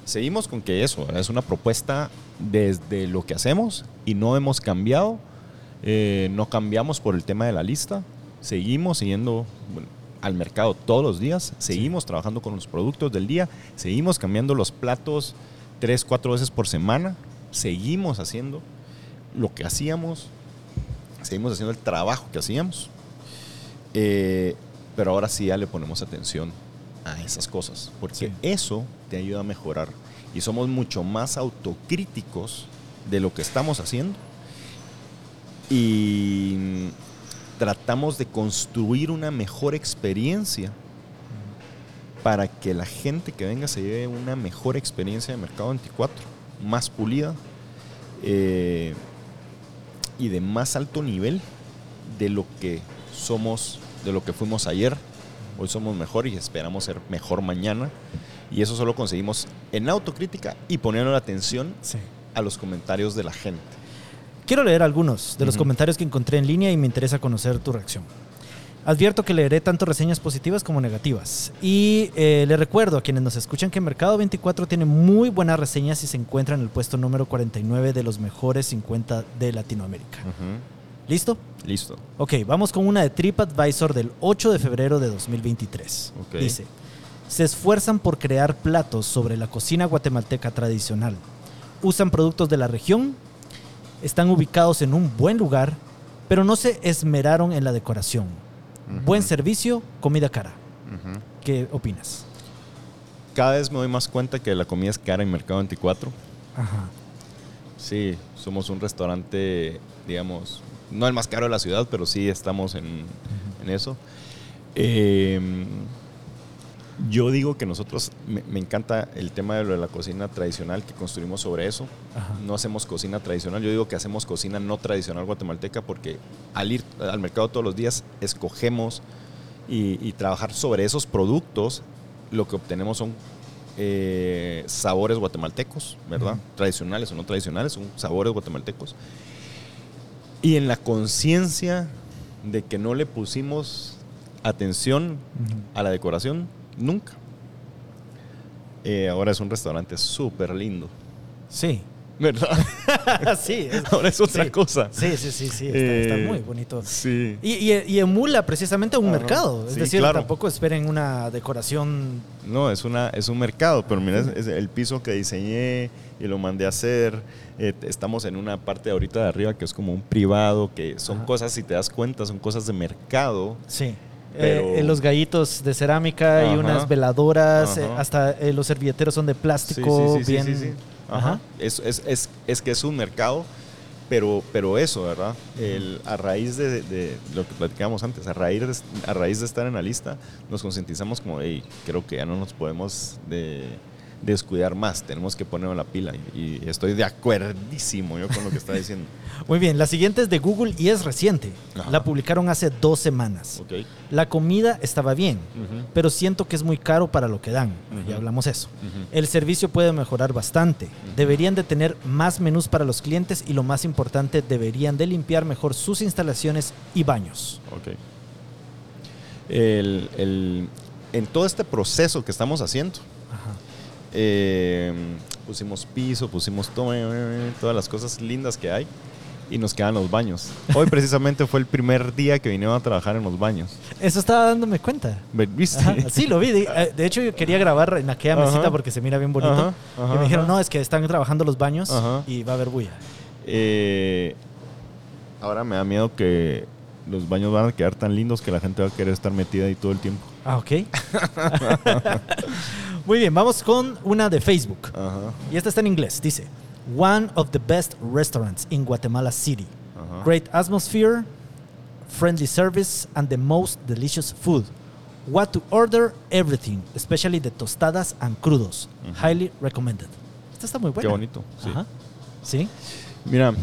Seguimos con que eso es una propuesta desde lo que hacemos y no hemos cambiado, eh, no cambiamos por el tema de la lista, seguimos siguiendo bueno, al mercado todos los días, seguimos trabajando con los productos del día, seguimos cambiando los platos tres, cuatro veces por semana, seguimos haciendo lo que hacíamos, seguimos haciendo el trabajo que hacíamos, eh, pero ahora sí ya le ponemos atención a esas cosas, porque Sí. eso te ayuda a mejorar y somos mucho más autocríticos de lo que estamos haciendo y tratamos de construir una mejor experiencia para que la gente que venga se lleve una mejor experiencia de Mercado 24, más pulida eh, y de más alto nivel de lo que somos, de lo que fuimos ayer. Hoy somos mejor y esperamos ser mejor mañana. Y eso solo conseguimos en autocrítica y poniendo la atención Sí. a los comentarios de la gente. Quiero leer algunos de los comentarios que encontré en línea y me interesa conocer tu reacción. Advierto que leeré tanto reseñas positivas como negativas. Y eh, le recuerdo a quienes nos escuchan que Mercado 24 tiene muy buenas reseñas y se encuentra en el puesto número 49 de los mejores 50 de Latinoamérica. ¿Listo? Listo. Ok, vamos con una de TripAdvisor del 8 de febrero de 2023. Ok. Dice, se esfuerzan por crear platos sobre la cocina guatemalteca tradicional. Usan productos de la región, están ubicados en un buen lugar, pero no se esmeraron en la decoración. Buen servicio, comida cara. ¿Qué opinas? Cada vez me doy más cuenta que la comida es cara en Mercado 24. Ajá. Sí, somos un restaurante, digamos, no el más caro de la ciudad, pero sí estamos en, en eso. Eh, yo digo que nosotros, me, me encanta el tema de lo de la cocina tradicional que construimos sobre eso. Ajá. No hacemos cocina tradicional, yo digo que hacemos cocina no tradicional guatemalteca porque al ir al mercado todos los días escogemos y, y trabajar sobre esos productos, lo que obtenemos son eh, sabores guatemaltecos, ¿verdad? Tradicionales o no tradicionales, son sabores guatemaltecos. Y en la conciencia de que no le pusimos atención a la decoración nunca. Eh, ahora es un restaurante súper lindo, Sí. ¿Verdad? sí. es- ahora es otra sí. cosa. Sí, sí, sí, sí. Está, está Eh, muy bonito. Sí. Y, y- y emula precisamente un Ajá. mercado. Es Sí, decir, claro. tampoco esperen una decoración. No, es, una, es un mercado, pero mira, es, es el piso que diseñé y lo mandé a hacer. Eh, estamos en una parte ahorita de arriba que es como un privado, que son Ajá. cosas, si te das cuenta, son cosas de mercado. Sí. Pero- Eh, eh, los gallitos de cerámica y unas veladoras, hasta eh, los servilleteros son de plástico, Sí, sí, sí, bien. Ajá. Ajá. Es, es, es, es que es un mercado, pero, pero eso, ¿verdad? El, a raíz de, de lo que platicábamos antes, a raíz, de, a raíz de estar en la lista, nos concientizamos como, hey, creo que ya no nos podemos de- descuidar más, tenemos que ponernos la pila. Y, y estoy de acuerdísimo yo con lo que está diciendo. Muy bien, la siguiente es de Google y es reciente. Ajá. La publicaron hace dos semanas. La comida estaba bien, pero siento que es muy caro para lo que dan. Ujú. Ya hablamos eso. El servicio puede mejorar bastante. Deberían de tener más menús para los clientes y lo más importante, deberían de limpiar mejor sus instalaciones y baños. El- el- en todo este proceso que estamos haciendo, Ajá. Eh, pusimos piso, pusimos to- todas las cosas lindas que hay y nos quedan los baños. Hoy precisamente fue el primer día que vinieron a trabajar en los baños. Eso estaba dándome cuenta. ¿Viste? Ajá, sí, lo vi. De, eh, de hecho, yo quería grabar en aquella Ajá. mesita porque se mira bien bonito. Ajá, ajá, y me dijeron, ajá. no, es que están trabajando los baños Ajá. y va a haber bulla. Eh, ahora me da miedo que los baños van a quedar tan lindos que la gente va a querer estar metida ahí todo el tiempo. Ah, ok. Muy bien, vamos con una de Facebook. Ajá, Y esta está en inglés. Dice, One of the best restaurants in Guatemala City. ajá. Great atmosphere, friendly service, and the most delicious food. What to order? Everything, especially the tostadas and crudos. Highly recommended. Esta está muy buena. Qué bonito. Sí. Ajá. Sí. Mira,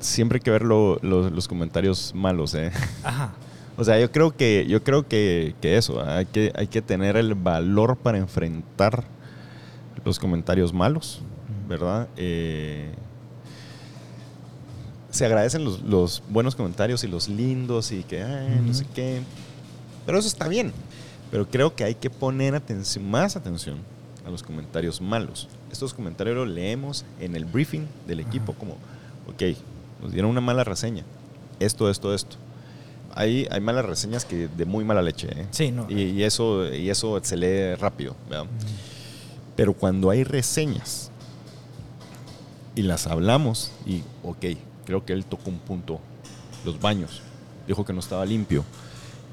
siempre hay que ver lo- lo- los comentarios malos, ¿eh? Ajá. O sea, yo creo que, yo creo que, que eso, ¿eh? hay que, hay que tener el valor para enfrentar los comentarios malos, ¿verdad? Eh, se agradecen los, los buenos comentarios y los lindos y que, ay, no sé qué. Pero eso está bien. Pero creo que hay que poner atención, más atención a los comentarios malos. Estos comentarios los leemos en el briefing del equipo, como, ok, nos dieron una mala reseña. Esto, esto, esto. Hay, hay malas reseñas que de muy mala leche. ¿eh? Sí, no. Y, y eso, y eso se lee rápido. ¿verdad? Pero cuando hay reseñas y las hablamos, y ok, creo que él tocó un punto, los baños. Dijo que no estaba limpio.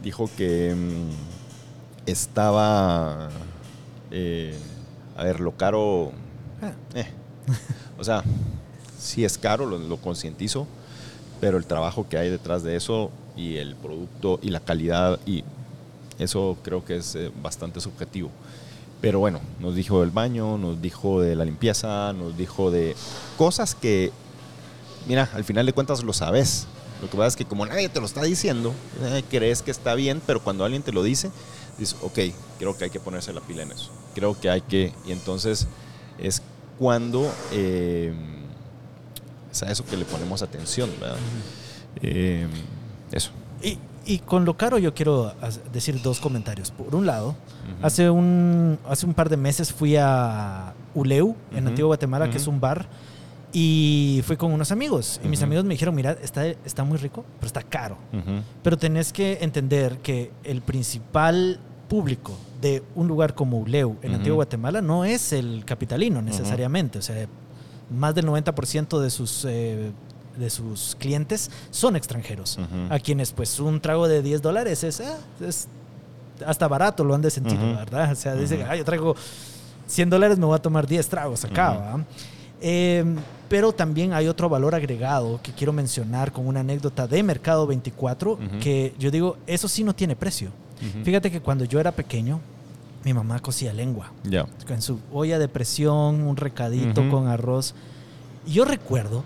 Dijo que mm, estaba, eh, a ver, lo caro, Ah, eh. o sea, sí es caro, lo, lo concientizo, pero el trabajo que hay detrás de eso y el producto y la calidad y eso creo que es eh, bastante subjetivo. Pero bueno, nos dijo del baño, nos dijo de la limpieza, nos dijo de cosas que, mira, al final de cuentas lo sabes. Lo que pasa es que como nadie te lo está diciendo, eh, crees que está bien, pero cuando alguien te lo dice, dices, ok, creo que hay que ponerse la pila en eso. Creo que hay que, y entonces es cuando eh, es a eso que le ponemos atención, ¿verdad? Eh, eso. Y, y con lo caro yo quiero decir dos comentarios. Por un lado, hace, un, hace un par de meses fui a Uleu, en Antigua Guatemala, que es un bar, y fui con unos amigos. Y mis amigos me dijeron, mira, está, está muy rico, pero está caro. Pero tenés que entender que el principal público de un lugar como Uleu en. Antigua Guatemala no es el capitalino necesariamente. O sea, más del 90% de sus, eh, de sus clientes son extranjeros. A quienes pues un trago de 10 dólares es, ah, es hasta barato, lo han de sentir, Ujú. ¿verdad? O sea, dicen, ah, yo traigo 100 dólares, me voy a tomar 10 tragos acá. Eh, pero también hay otro valor agregado que quiero mencionar con una anécdota de Mercado 24, Ujú. que yo digo, eso sí no tiene precio. Fíjate que cuando yo era pequeño, mi mamá cocía lengua, Ya. con su olla de presión, un recadito con arroz. Y yo recuerdo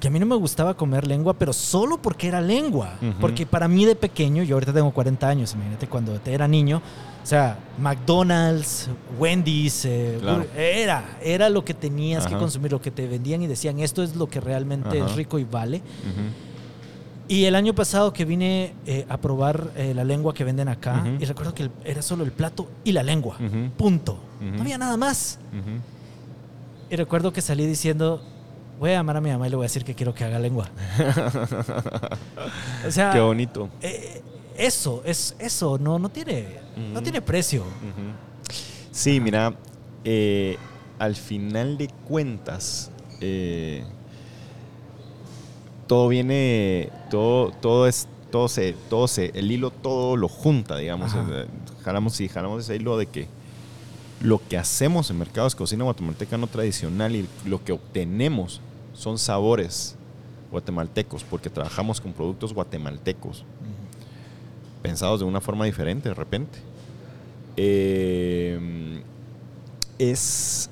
que a mí no me gustaba comer lengua, pero solo porque era lengua. Porque para mí de pequeño, yo ahorita tengo 40 años, imagínate cuando era niño, o sea, McDonald's, Wendy's, eh, Claro. Era, era lo que tenías que consumir, lo que te vendían y decían, esto es lo que realmente Ajá. es rico y vale. Ujú. Y el año pasado que vine eh, a probar eh, la lengua que venden acá, Ujú. y recuerdo que era solo el plato y la lengua, punto. No había nada más. Y recuerdo que salí diciendo, voy a llamar a mi mamá y le voy a decir que quiero que haga lengua. o sea, Qué bonito. eh, eso, es eso, no, no tiene, no tiene precio. Sí, mira, eh, al final de cuentas, eh, todo viene, todo, todo es, todo se, todo se, el hilo todo lo junta, digamos. Ajá. Jalamos, sí, jalamos ese hilo de que lo que hacemos en mercados de cocina guatemalteca no tradicional y lo que obtenemos son sabores guatemaltecos, porque trabajamos con productos guatemaltecos pensados de una forma diferente de repente. Eh, es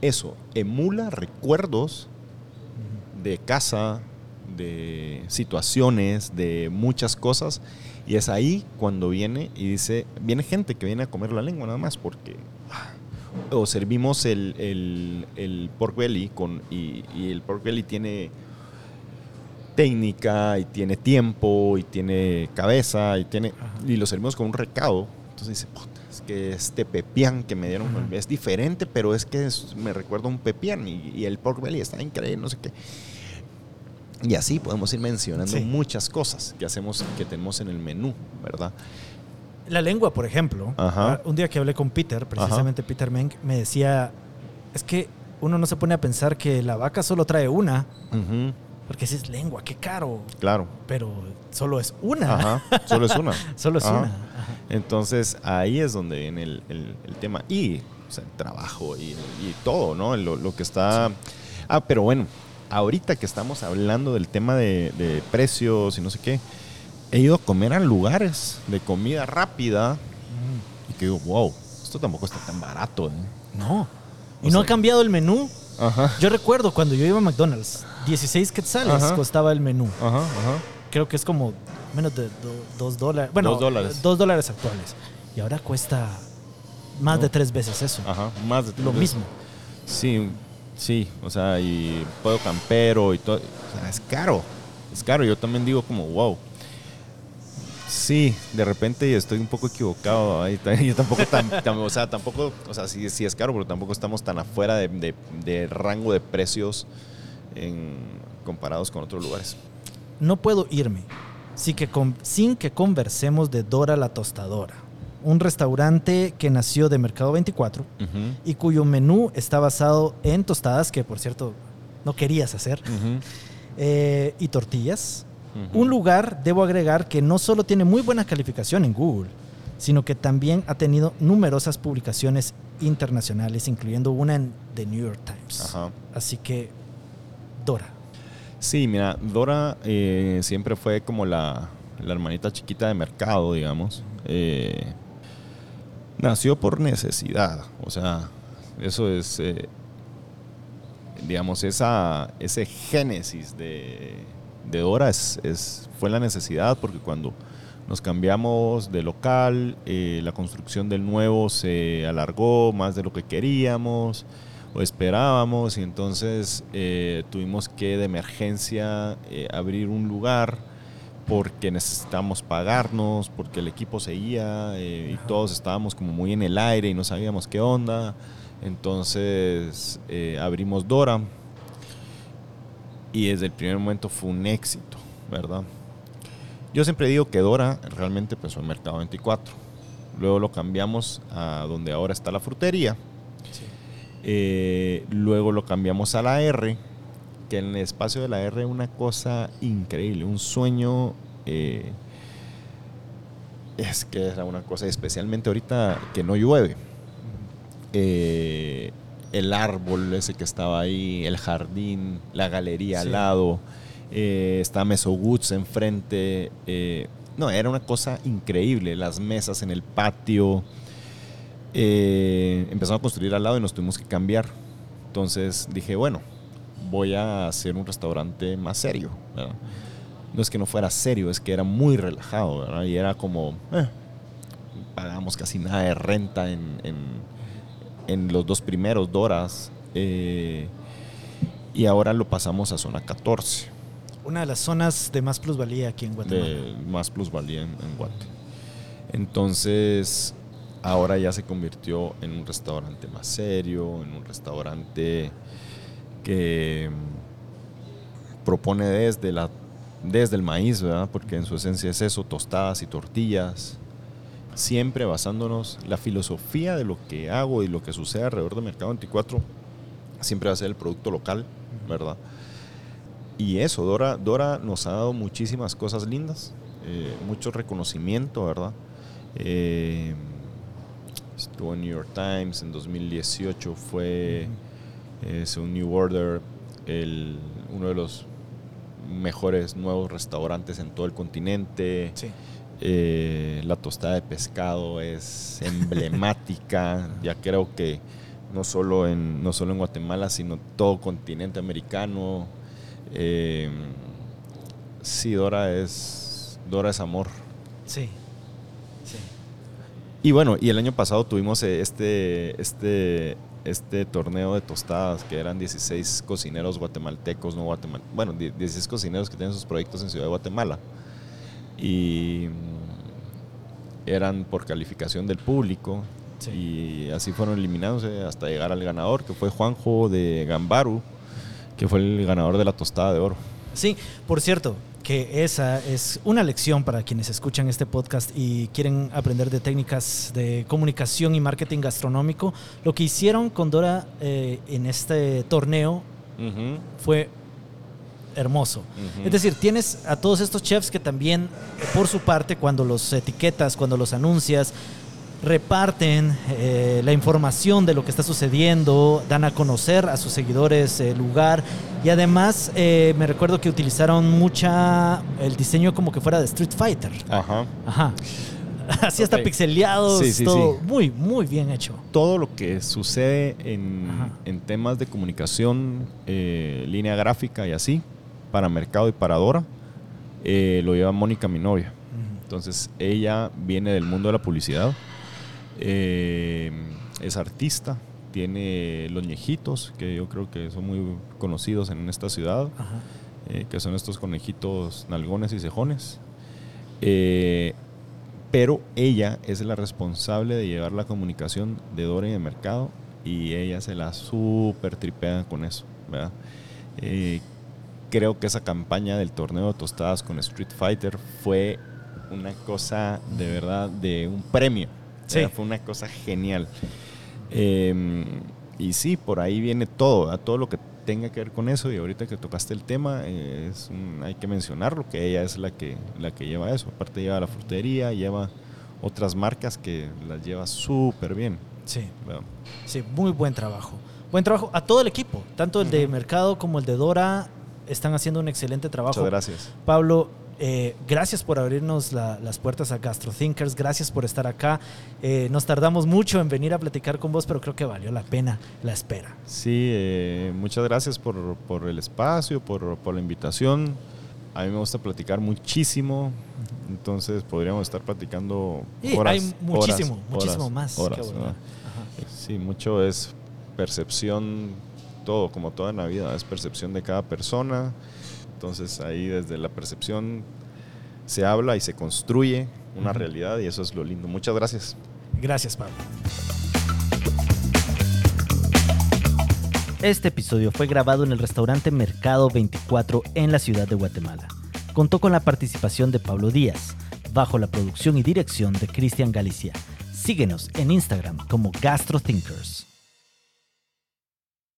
eso, emula recuerdos de casa, de situaciones, de muchas cosas. Y es ahí cuando viene y dice, viene gente que viene a comer la lengua nada más porque... O servimos el, el, el pork belly con, y, y el pork belly tiene técnica y tiene tiempo y tiene cabeza y tiene Ajá. y lo servimos con un recado entonces dice "Puta, es que este pepián que me dieron Ajá. es diferente pero es que es- me recuerda a un pepián y, y el pork belly está increíble no sé qué y así podemos ir mencionando Sí. muchas cosas que hacemos que tenemos en el menú verdad La lengua, por ejemplo, Ajá. ah, un día que hablé con Peter, precisamente Peter Menk, me decía, es que uno no se pone a pensar que la vaca solo trae una, porque si es lengua, qué caro, claro pero solo es una, Ajá, solo es una solo es Ajá. una. Ajá. Entonces ahí es donde viene el, el- el tema. Y o sea, el trabajo y, y todo, ¿no? Lo, lo que está... Ah, pero bueno, ahorita que estamos hablando del tema de, de precios y no sé qué, he ido a comer a lugares de comida rápida Mm. y que digo, wow, esto tampoco está tan barato. ¿eh?". No. Y O no sea- ha cambiado el menú. Ajá, Yo recuerdo cuando yo iba a McDonald's, 16 quetzales Ajá. costaba el menú. ajá, ajá. Creo que es como menos de 2 dólares. Bueno, Dos dólares. 2 dólares actuales. Y ahora cuesta más No. de tres veces eso. Ajá, más de Lo mismo. Sí, sí, o sea, y puedo campero y todo. O sea, es caro, es caro. Yo también digo como, wow. Sí, de repente estoy un poco equivocado. Yo tampoco, tan, tan- o sea, tampoco, o sea, sí, sí es caro, pero tampoco estamos tan afuera de, de- de rango de precios en, comparados con otros lugares. No puedo irme sin que, sin que conversemos de Dora la Tostadora, un restaurante que nació de Mercado 24 Ujú, y cuyo menú está basado en tostadas, que por cierto no querías hacer, eh, y tortillas. Un lugar, debo agregar, que no solo tiene muy buena calificación en Google, sino que también ha tenido numerosas publicaciones internacionales, incluyendo una en The New York Times. Ajá. Así que, Dora. Sí, mira, Dora eh, siempre fue como la, la hermanita chiquita de mercado, digamos. Eh, nació por necesidad, o sea, eso es, eh, digamos, esa, ese génesis de, de Dora es, es- fue la necesidad, porque cuando nos cambiamos de local, eh, la construcción del nuevo se alargó más de lo que queríamos o esperábamos y entonces eh, tuvimos que de emergencia eh, abrir un lugar porque necesitábamos pagarnos, porque el equipo seguía eh, y todos estábamos como muy en el aire y no sabíamos qué onda. Entonces abrimos Dora y desde el primer momento fue un éxito, ¿verdad? Yo siempre digo que Dora realmente empezó en Mercado 24. Luego lo cambiamos a donde ahora está la frutería. Eh, luego lo cambiamos a la R, que en el espacio de la R es una cosa increíble, un sueño. eh, es que era una cosa, especialmente ahorita que no llueve. Eh, el árbol ese que estaba ahí, el jardín, la galería Sí. al lado, eh, está Mesogoods enfrente. eh, no, era una cosa increíble, las mesas en el patio. Eh, empezamos a construir al lado y nos tuvimos que cambiar. Entonces dije, bueno, voy a hacer un restaurante más serio. ¿verdad? No es que no fuera serio, es que era muy relajado, ¿verdad? Y era como, eh, pagamos casi nada de renta en, en, en los dos primeros Doras. eh, y ahora lo pasamos a zona 14, Una de las zonas de más plusvalía aquí en Guatemala. de más plusvalía en, en Guate. Entonces, ahora ya se convirtió en un restaurante más serio, en un restaurante que mm, propone desde, la, desde el maíz, ¿verdad? porque en su esencia es eso, tostadas y tortillas, siempre basándonos, la filosofía de lo que hago y lo que sucede alrededor del Mercado 24 siempre va a ser el producto local, ¿verdad? Y eso, Dora, Dora nos ha dado muchísimas cosas lindas, eh, mucho reconocimiento, ¿verdad? Eh, estuvo en New York Times en 2018, fue, eh, según New Order, el, uno de los mejores nuevos restaurantes en todo el continente. Sí. Eh, la tostada de pescado es emblemática, ya creo que no solo en, no solo en Guatemala, sino todo continente americano. Eh, sí, Dora es, Dora es amor. Sí. Sí. Y bueno, y el año pasado tuvimos eh, este, este, este torneo de tostadas, que eran 16 cocineros guatemaltecos, no guatemal bueno, die- 16 cocineros que tienen sus proyectos en Ciudad de Guatemala. Y mm, eran por calificación del público. Sí. Y así fueron eliminándose hasta llegar al ganador, que fue Juanjo de Gambaru, que fue el ganador de la tostada de oro. Sí, por cierto, que esa es una lección para quienes escuchan este podcast y quieren aprender de técnicas de comunicación y marketing gastronómico. Lo que hicieron con Dora eh, en este torneo fue hermoso. Es decir, tienes a todos estos chefs que también, eh, por su parte, cuando los etiquetas, cuando los anuncias, reparten eh, la información de lo que está sucediendo, dan a conocer a sus seguidores el lugar y además eh, me recuerdo que utilizaron mucha el diseño como que fuera de Street Fighter. Ajá. Ajá. Así hasta Ok. pixeleados, Sí, sí, todo sí. muy, muy bien hecho. todo lo que sucede en, en temas de comunicación, eh, línea gráfica y así, para Mercado y para Dora, eh, lo lleva Mónica, mi novia. Entonces, ella viene del mundo de la publicidad, eh, es artista, tiene los ñejitos, que yo creo que son muy conocidos en esta ciudad, eh, que son estos conejitos nalgones y cejones. Eh, pero ella es la responsable de llevar la comunicación de Dora y de mercado y ella se la super tripea con eso, ¿verdad? Creo que esa campaña del torneo de tostadas con Street Fighter fue una cosa de verdad de un premio. Sí. Fue una cosa genial. Eh, y sí, por ahí viene todo, ¿verdad? todo lo que tenga que ver con eso. Y ahorita que tocaste el tema, eh, es un- hay que mencionarlo, que ella es la que, la que lleva eso. Aparte lleva la frutería, lleva otras marcas que las lleva súper bien. Sí. Sí, muy buen trabajo. Buen trabajo a todo el equipo, tanto el de. Mercado como el de Dora, están haciendo un excelente trabajo. Muchas gracias. Pablo, eh, gracias por abrirnos la- las puertas a GastroThinkers, gracias por estar acá. Eh, nos tardamos mucho en venir a platicar con vos, pero creo que valió la pena la espera. Sí, eh, muchas gracias por, por el espacio, por, por la invitación. A mí me gusta platicar muchísimo, entonces podríamos estar platicando Y horas. hay muchísimo, horas, muchísimo horas, más. Sí, mucho es percepción, todo, como toda en la vida, es percepción de cada persona. Entonces ahí desde la percepción se habla y se construye una realidad y eso es lo lindo. Muchas gracias. Gracias, Pablo. Este episodio fue grabado en el restaurante Mercado 24 en la ciudad de Guatemala. Contó con la participación de Pablo Díaz, bajo la producción y dirección de Cristian Galicia. Síguenos en Instagram como GastroThinkers.